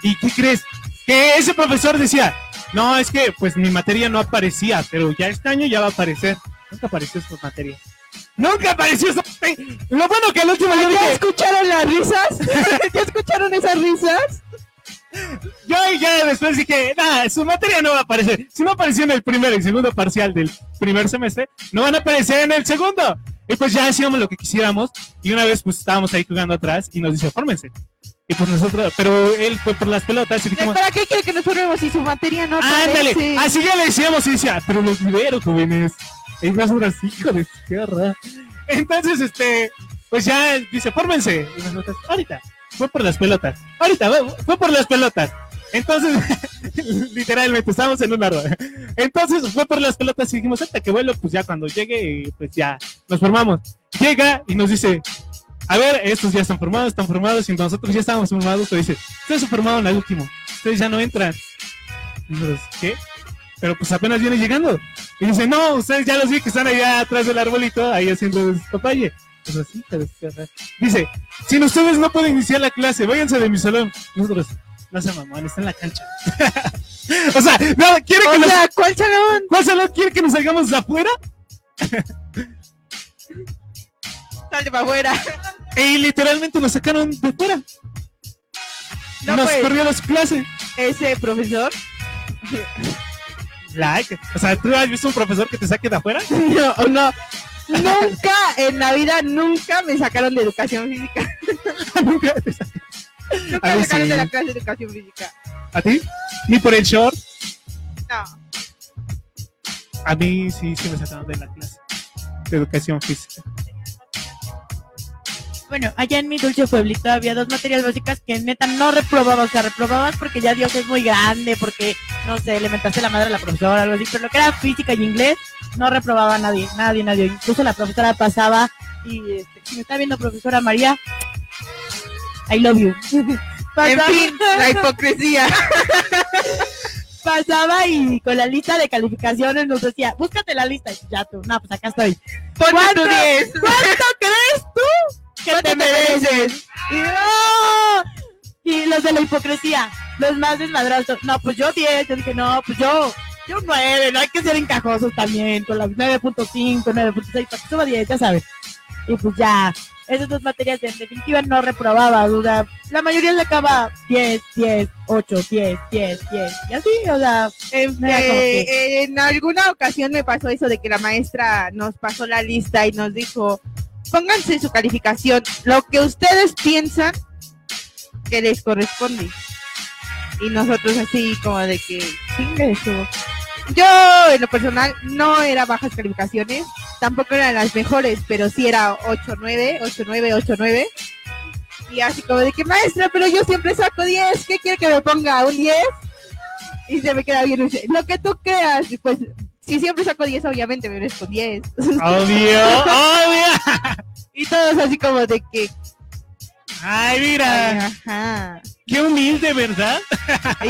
¿Y qué crees? Que ese profesor decía, no, es que pues mi materia no aparecía, pero ya este año ya va a aparecer. Nunca apareció su materia. Nunca apareció esa Lo bueno que al último yo ¿Ya dije, escucharon las risas? ¿Ya escucharon esas risas? yo ya después dije, nada, su materia no va a aparecer. Si no apareció en el primer y segundo parcial del primer semestre, no van a aparecer en el segundo. Y pues ya hacíamos lo que quisiéramos. Y una vez pues estábamos ahí jugando atrás y nos dice, fórmense. Y pues nosotros, pero él fue por las pelotas y dijimos, ¿Para qué quiere que nos formemos si su materia no ándale, aparece? así ya le decíamos y decía, pero los libero, jóvenes. Es más unas hijo de tierra. Entonces, este, pues ya dice, fórmense. Y nosotros, ahorita, fue por las pelotas. Ahorita, fue- por las pelotas. Entonces, literalmente, estábamos en un árbol. Entonces, fue por las pelotas y dijimos, hasta que vuelo, pues ya cuando llegue, pues ya nos formamos. Llega y nos dice, a ver, estos ya están formados, están formados, y nosotros ya estábamos formados, pero dice, ustedes se formaron al último, ustedes ya no entran. Y nosotros, ¿qué? Pero pues apenas viene llegando. Y dice, no, ustedes ya los vi que están allá atrás del arbolito, ahí haciendo su papaye. Pues así, que. Dice, sin ustedes no pueden iniciar la clase, váyanse de mi salón. Nosotros, no se mamón, está en la cancha. o sea, no, quiere que O nos... sea, ¿cuál salón? ¿Cuál salón quiere que nos salgamos de afuera? Salte para afuera. Y literalmente nos sacaron de fuera. No, nos pues. corrió las clases. Ese profesor. Like. O sea, ¿tú has visto un profesor que te saque de afuera? No, no. Nunca en la vida, nunca me sacaron de educación física. Nunca te saca. Nunca A me sacaron sí. de la clase de educación física. ¿A ti? Ni por el short. No. A mí sí, sí me sacaron de la clase de educación física. Bueno, allá en mi dulce pueblito había dos materias básicas que neta no reprobabas, o sea, reprobabas porque ya Dios es muy grande, porque, no sé, le mentaste la madre a la profesora, algo así, pero lo que era física y inglés, no reprobaba a nadie, nadie, nadie. Incluso la profesora pasaba y este, si me está viendo profesora María, I love you. En fin, la hipocresía. pasaba y con la lista de calificaciones nos decía, búscate la lista. Y ya tú, no, pues acá estoy. Ponte ¿Cuánto? tu 10. ¿Cuánto crees tú que ¿Cuánto te te mereces? Y. Y los de la hipocresía, los más desmadrosos. No, pues yo 10. Yo dije, no, pues yo, yo 9. No hay que ser encajosos también. Con las 9.5, 9.6, para que suba 10, ya sabes. Y pues ya, esas dos materias de en definitiva no reprobaba, duda. La mayoría le acaba 10, 10, 8, 10, 10, 10. Y así, o sea, como que- eh, en alguna ocasión me pasó eso de que la maestra nos pasó la lista y nos dijo, pónganse su calificación, lo que ustedes piensan que les corresponde. Y nosotros así como de que, eso. Yo en lo personal no era bajas calificaciones, tampoco eran las mejores, pero sí era 8-9, 8-9, 8-9. Y así como de que maestra, pero yo siempre saco 10, ¿qué quiere que me ponga? ¿Un 10? y se me queda bien. Lo que tú creas, pues si siempre saco 10, obviamente me merezco 10. Obvio, obvio. y todos así como de que, Ay, mira, ajá. qué humilde, ¿verdad?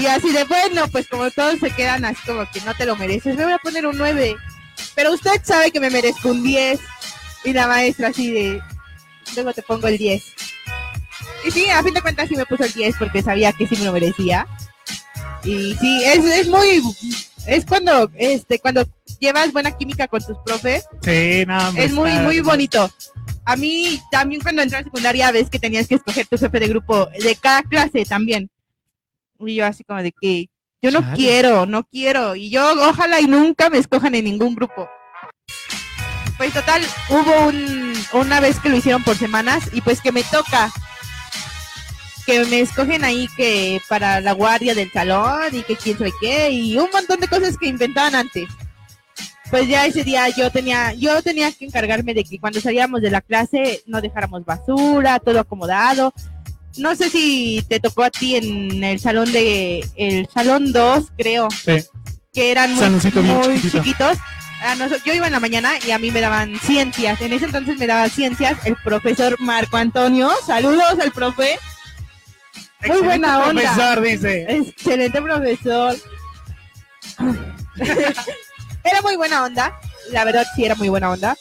Y así de bueno, pues como todos se quedan así como que no te lo mereces, me voy a poner un 9. Pero usted sabe que me merezco un 10. Y la maestra así de, luego te pongo el 10. Y sí, a fin de cuentas sí me puso el 10 porque sabía que sí me lo merecía. Y sí, es, es muy, es cuando, este, cuando llevas buena química con tus profes, Sí, no, hombre, es muy, está- muy bonito. A mí también cuando entré a secundaria ves que tenías que escoger tu jefe de grupo de cada clase también. Y yo así como de que yo no Chale. quiero, no quiero. Y yo ojalá y nunca me escojan en ningún grupo. Pues total, hubo un, una vez que lo hicieron por semanas y pues que me toca que me escogen ahí que para la guardia del salón y que quién sabe qué y un montón de cosas que inventaban antes pues ya ese día yo tenía, yo tenía que encargarme de que cuando salíamos de la clase no dejáramos basura, todo acomodado. No sé si te tocó a ti en el salón de, el salón 2, creo, Sí. que eran muy, muy chiquitos. A noso- yo iba en la mañana y a mí me daban ciencias. En ese entonces me daba ciencias el profesor Marco Antonio. Saludos al profe. Muy buena onda. Profesor, dice. Excelente profesor. era muy buena onda, la verdad sí era muy buena onda.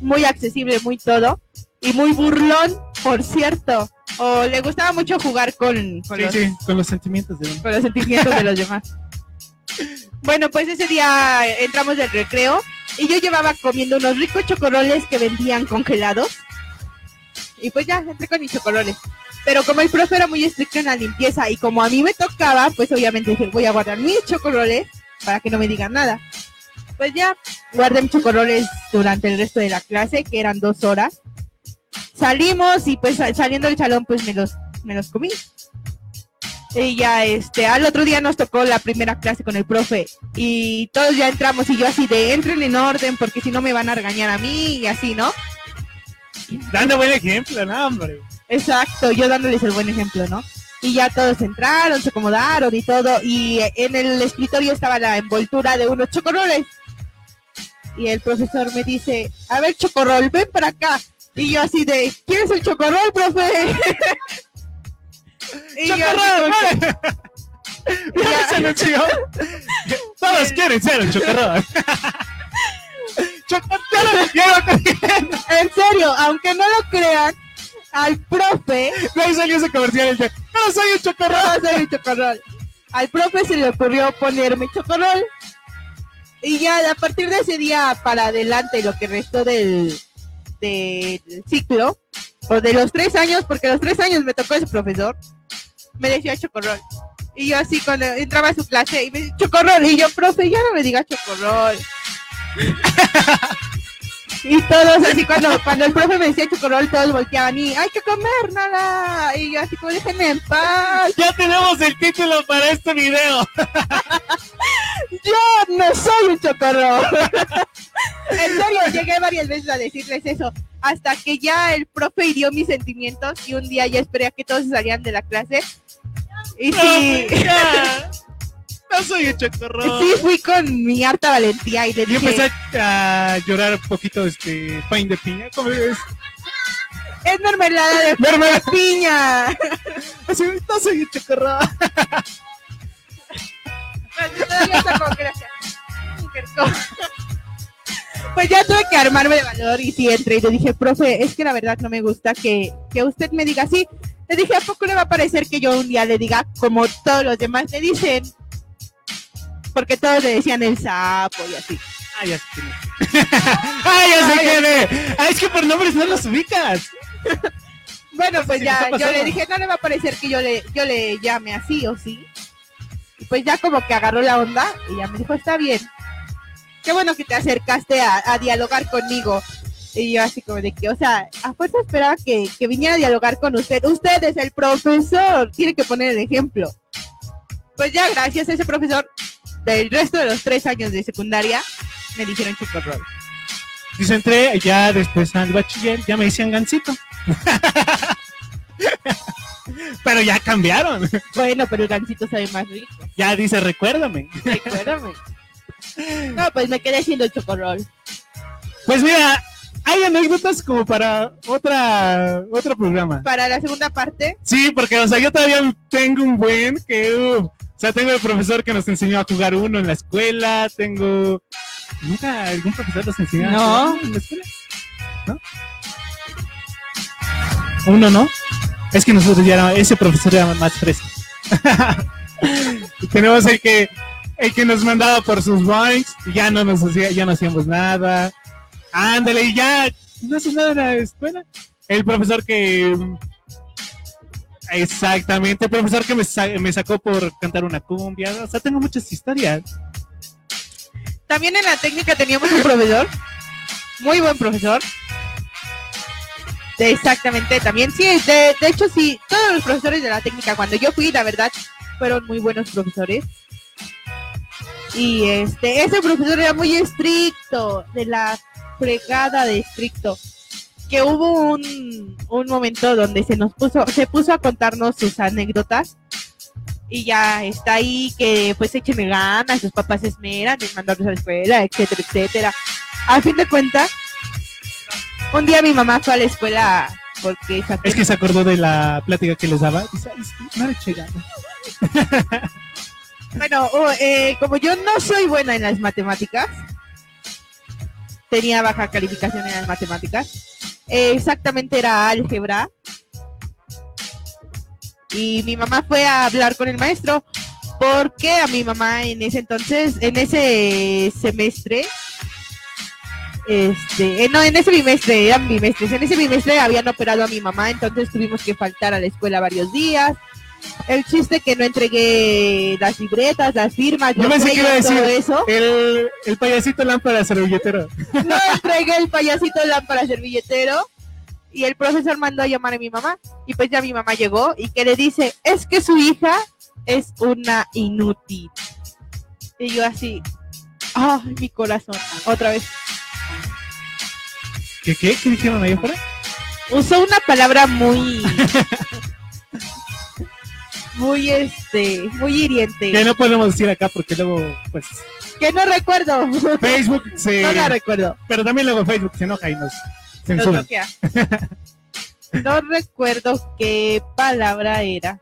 Muy accesible, muy todo. Y muy burlón, por cierto. O le gustaba mucho jugar con, con, Sí, los, sí, con los sentimientos de con los sentimientos de los demás. Bueno, pues ese día entramos del recreo y yo llevaba comiendo unos ricos chocorroles que vendían congelados. Y pues ya, entré con mis chocorroles. Pero como el profe era muy estricto en la limpieza y como a mí me tocaba, pues obviamente dije, voy a guardar mis chocorroles para que no me digan nada. Pues ya, guardé mis chocorroles durante el resto de la clase, que eran dos horas. Salimos y pues sal- saliendo del salón, pues me los, me los comí. Y ya, este, al otro día nos tocó la primera clase con el profe y todos ya entramos y yo así de entren en orden porque si no me van a regañar a mí y así, ¿no? Dando buen ejemplo, no, hombre. Exacto, yo dándoles el buen ejemplo, ¿no? Y ya todos entraron, se acomodaron y todo y en el escritorio estaba la envoltura de unos chocorroles. Y el profesor me dice, a ver, chocorrol, ven para acá. Y yo así de, ¿quieres el chocorrol, profe? y yo ¡Chocorrol! vale. ¿Ya se? Todos quieren ser un chocorrol. Chocorrol, En serio, aunque no lo crean, al profe, lo- Ahí salió ese comercial. de, No soy un chocorrol. no soy un chocorrol. Al profe se le ocurrió ponerme chocorrol. Y ya a partir de ese día para adelante, lo que restó del, del ciclo, o de los tres años, porque los tres años me tocó ese profesor, me decía chocorrol. Y yo así cuando entraba a su clase y me decía chocorrol, y yo, profe, ya no me diga chocorrol. Y todos así cuando, cuando el profe me decía chocorrol, todos volteaban y hay que comer nada. Y yo así como déjenme en paz. Ya tenemos el título para este video. Yo no soy un chocorrol. en serio, llegué varias veces a decirles eso. Hasta que ya el profe hirió mis sentimientos y un día ya esperé a que todos salían de la clase. Y sí. No soy un chocorrol. sí fui con mi harta valentía y le Yo dije, empecé a llorar un poquito, este, pain de piña, ¿cómo ves? Es mermelada de Mermelada. piña. Así, no soy un que hacía. Pues ya tuve que armarme de valor y sí entré y le dije, profe, es que la verdad no me gusta que, que usted me diga así. Le dije, ¿a poco le va a parecer que yo un día le diga como todos los demás le dicen? Porque todos le decían el sapo y así. Ah, ya sé quién es. ah, ya sé quién es. Ah, es que por nombres no los ubicas. Bueno, pues Sí, ya yo le dije, no le va a parecer que yo le, yo le llame así o sí. Y pues ya como que agarró la onda y ya me dijo, está bien. Qué bueno que te acercaste a, a dialogar conmigo. Y yo así como de que, o sea, a fuerza esperaba que, que viniera a dialogar con usted. Usted es el profesor, tiene que poner el ejemplo. Pues ya gracias a ese profesor, del resto de los tres años de secundaria, me dijeron chocorrol. Dice, entré ya después al bachiller, ya me decían gancito. Pero ya cambiaron. Bueno, pero el gancito sabe más rico. Ya dice, recuérdame. Recuérdame. No, pues me quedé haciendo el chocorrol. Pues mira, hay anécdotas como para otra otro programa. Para la segunda parte, Sí, porque, o sea, yo todavía tengo un buen que, uh, o sea, tengo el profesor que nos enseñó a jugar uno en la escuela, tengo... ¿Nunca algún profesor nos enseñó No. a jugar en la escuela? ¿No? Uno, ¿no? Es que nosotros ya ese profesor era más fresco. Tenemos el que, el que nos mandaba por sus bikes y ya no nos hacía, ya no hacíamos nada. Ándale, ya no haces nada en la escuela. El profesor que Exactamente, profesor que me, sa- me sacó por cantar una cumbia. O sea, tengo muchas historias. también en la técnica teníamos un proveedor, muy buen profesor. Exactamente, también, sí, de, de hecho sí, todos los profesores de la técnica, cuando yo fui, la verdad, fueron muy buenos profesores. Y este, ese profesor era muy estricto, de la fregada de estricto. Que hubo un, un momento donde se nos puso, se puso a contarnos sus anécdotas y ya está ahí que pues échenle ganas, sus papás se esmeran en mandarlos a la escuela, etcétera, etcétera. A fin de cuentas, un día mi mamá fue a la escuela porque Es que se acordó de la plática que les daba. Bueno, oh, eh, como yo no soy buena en las matemáticas, tenía baja calificación en las matemáticas. Eh, exactamente era álgebra. Y mi mamá fue a hablar con el maestro porque a mi mamá en ese entonces, en ese semestre, este, eh, no, en ese bimestre, eran bimestres, en ese bimestre habían operado a mi mamá, entonces tuvimos que faltar a la escuela varios días. El chiste que no entregué las libretas, las firmas, Yo pensé que iba a decir eso. el, el payasito lámpara servilletero. No entregué el payasito lámpara servilletero y el profesor mandó a llamar a mi mamá y pues ya mi mamá llegó y que le dice, es que su hija es una inútil. Y yo así, ay, mi corazón, otra vez. ¿Qué, qué? ¿Qué dijeron ahí afuera? Usó una palabra muy... muy este, muy hiriente. Que no podemos decir acá porque luego, pues, Que no recuerdo. Facebook se... No la recuerdo. pero también luego Facebook se enoja y nos censura. bloquea. No recuerdo qué palabra era.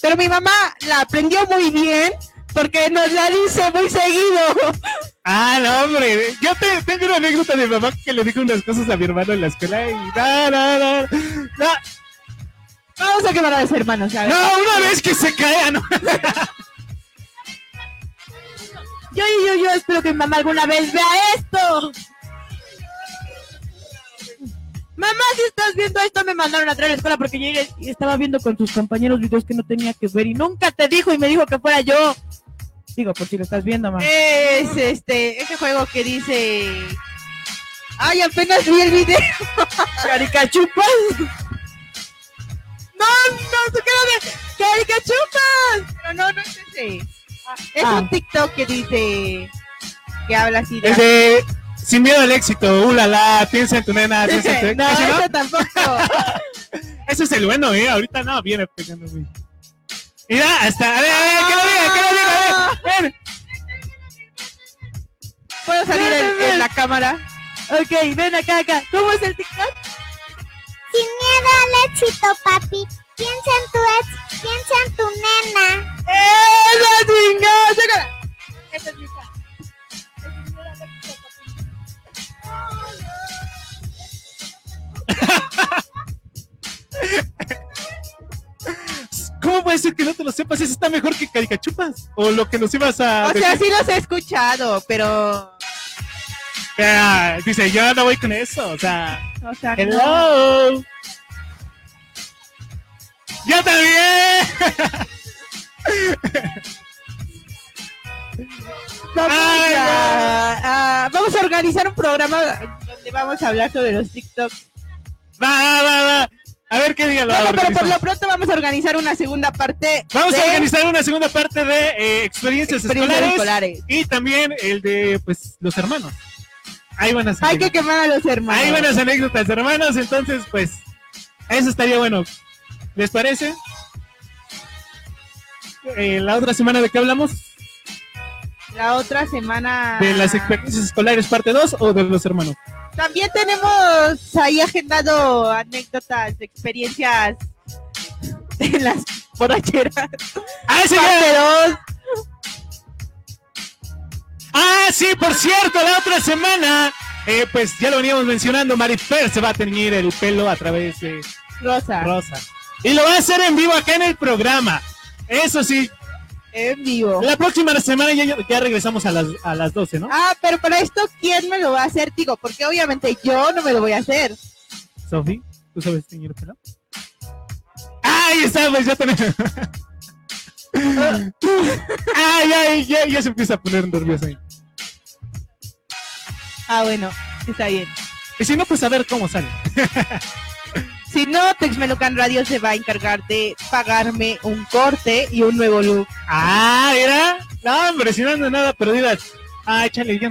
Pero mi mamá la aprendió muy bien porque nos la dice muy seguido. Ah, no, hombre. Yo te, tengo una anécdota de mi mamá que le dijo unas cosas a mi hermano en la escuela y no, no, no. Vamos a quemar a los hermanos, no una vez que se cae, no. Yo, yo, yo espero que mi mamá alguna vez vea esto. Mamá, si estás viendo esto, me mandaron a traer a la escuela porque yo estaba viendo con tus compañeros videos que no tenía que ver y nunca te dijo y me dijo que fuera yo. Digo, por si lo estás viendo, mamá. Es este, ese juego que dice. Ay, apenas vi el video. ¡Caricachupas! No, no, se queda de caricachupas. Pero no, no es ese. Es Ah. un TikTok que dice que habla así de. El de Sin miedo al éxito, ulala, piensa en tu nena, piensa en tu no, ¿Ese no? ese tampoco. Ese es el bueno, eh. Ahorita no, viene pegando muy. Mira, hasta. A ver, a ver, que lo diga, que lo diga, a ver. ven. Puedo salir en, en la cámara. Ok, ven acá, acá. ¿Cómo es el TikTok? Miedo al éxito, papi. Piensa en tu ex, piensa en tu nena. ¡Esa chingada! ¡Sácala! Esa es mi hija. Esa es mi hija, papi. ¿Cómo puede ser que no te lo sepas? Eso está mejor que Caricachupas. O lo que nos ibas a. O sea, decir. sí los he escuchado, pero. Dice, yo no voy con eso. O sea, O sea, no. hello. Yo también. Vamos, Ay, a, a- vamos a organizar un programa donde vamos a hablar sobre los TikToks. Va, va, va, va. A ver qué la Bueno, pero por lo pronto vamos a organizar una segunda parte. Vamos de a organizar una segunda parte de eh, experiencias, experiencias escolares, escolares. y también el de pues los hermanos. Ahí van Hay que quemar a los hermanos. Ahí buenas anécdotas, hermanos. Entonces, pues, eso estaría bueno. ¿Les parece? Eh, la otra semana de qué hablamos? La otra semana. ¿De las experiencias escolares parte 2 o de los hermanos? También tenemos ahí agendado anécdotas, experiencias de las borracheras. Ah, sí, parte 2. ¡Ah, sí! Por cierto, la otra semana, eh, pues ya lo veníamos mencionando, Marifer se va a teñir el pelo a través de Rosa. Rosa. Y lo va a hacer en vivo acá en el programa. Eso sí, En vivo. la próxima semana ya, ya regresamos a las, a las 12, ¿no? Ah, pero para esto, ¿quién me lo va a hacer? Digo, porque obviamente yo no me lo voy a hacer. Sofi, ¿tú sabes teñir pelo? ¡Ahí está! Pues ya tenemos. ¡Ay, ay! Ya, ya se empieza a poner nervioso ahí. Ah, bueno, está bien. Y si no, pues a ver cómo sale. Si no, Texmelucan Radio se va a encargar de pagarme un corte y un nuevo look. ¡Ah, mira! No, hombre, si no ando nada perdidas. Ah, échale, ya.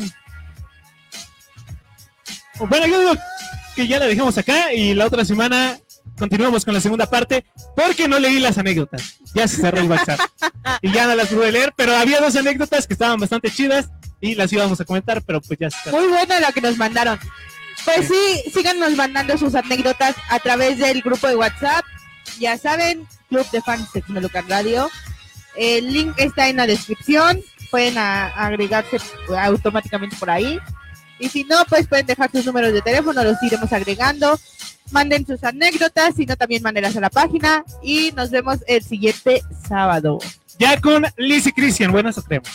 Bueno, yo digo que ya la dejamos acá y la otra semana continuamos con la segunda parte porque no leí las anécdotas. Ya se cerró el WhatsApp y ya no las pude leer, pero había dos anécdotas que estaban bastante chidas y las íbamos a comentar, pero pues ya se cerró. Muy buena la que nos mandaron. Pues sí, síganos mandando sus anécdotas a través del grupo de WhatsApp. Ya saben, Club de Fans Texmelucan Radio. El link está en la descripción. Pueden agregarse automáticamente por ahí. Y si no, pues pueden dejar sus números de teléfono, los iremos agregando. Manden sus anécdotas, si no, también mándenlas a la página. Y nos vemos el siguiente sábado. Ya con Liz y Cristian, bueno, eso creemos.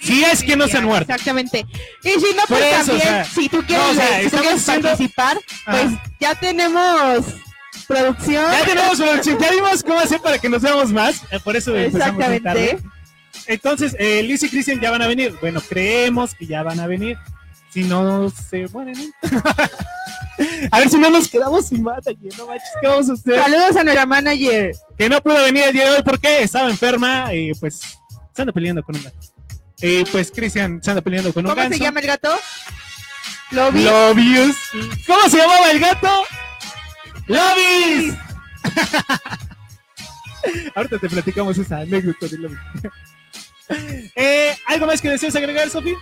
Si es que no se han muerto. Exactamente. Y si no, pues eso, también, o sea, si tú quieres, no, o sea, si tú quieres participar, pues Ajá. ya tenemos producción. Ya tenemos producción, ya vimos cómo hacer para que nos veamos más. eh, Por eso empezamos muy tarde. Exactamente. Entonces, eh, Liz y Cristian ya van a venir. Bueno, creemos que ya van a venir. Si no se mueren. a ver si no nos quedamos sin mata. No manches, ¿qué vamos a hacer? Saludos a nuestra manager. Que no pudo venir el día de hoy porque estaba enferma y pues se anda peleando con un gato. Y pues Cristian se anda peleando con un ¿Cómo ganso. se llama el gato? Lobby. Lobius. ¿Cómo se llamaba el gato? Lobius. Ahorita te platicamos esa anécdota de Lobius. eh, ¿Algo más que desees agregar, Sofi?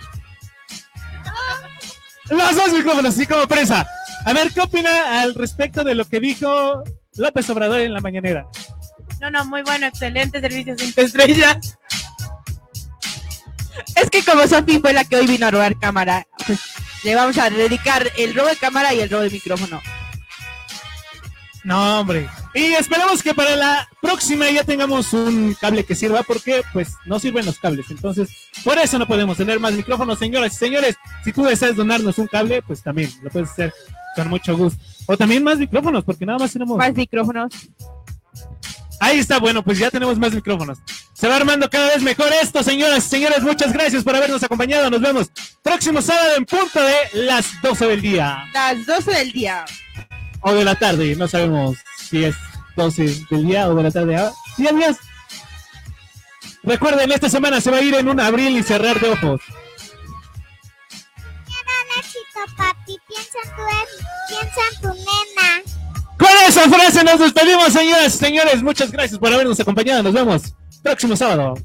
Los dos micrófonos, así como prensa. A ver, ¿qué opina al respecto de lo que dijo López Obrador en la mañanera? No, no, muy bueno, excelente servicio cinco estrellas. Es que como Sofi fue la que hoy vino a robar cámara, pues le vamos a dedicar el robo de cámara y el robo de micrófono. No, hombre. Y esperamos que para la próxima ya tengamos un cable que sirva porque pues no sirven los cables. Entonces, por eso no podemos tener más micrófonos, señoras y señores. Si tú deseas donarnos un cable, pues también lo puedes hacer con mucho gusto. O también más micrófonos, porque nada más tenemos... Más micrófonos. Ahí está, bueno, pues ya tenemos más micrófonos. Se va armando cada vez mejor esto, señoras y señores. Muchas gracias por habernos acompañado. Nos vemos próximo sábado en punto de las 12 del día. Las 12 del día. O de la tarde, no sabemos si es 12 del día o de la tarde. Ah, sí, amigos. Recuerden, esta semana se va a ir en un abril y cerrar de ojos. Papi. Piensa en tu ex, piensa en tu nena. Con esa frase nos despedimos, señoras y señores. Muchas gracias por habernos acompañado. Nos vemos próximo sábado.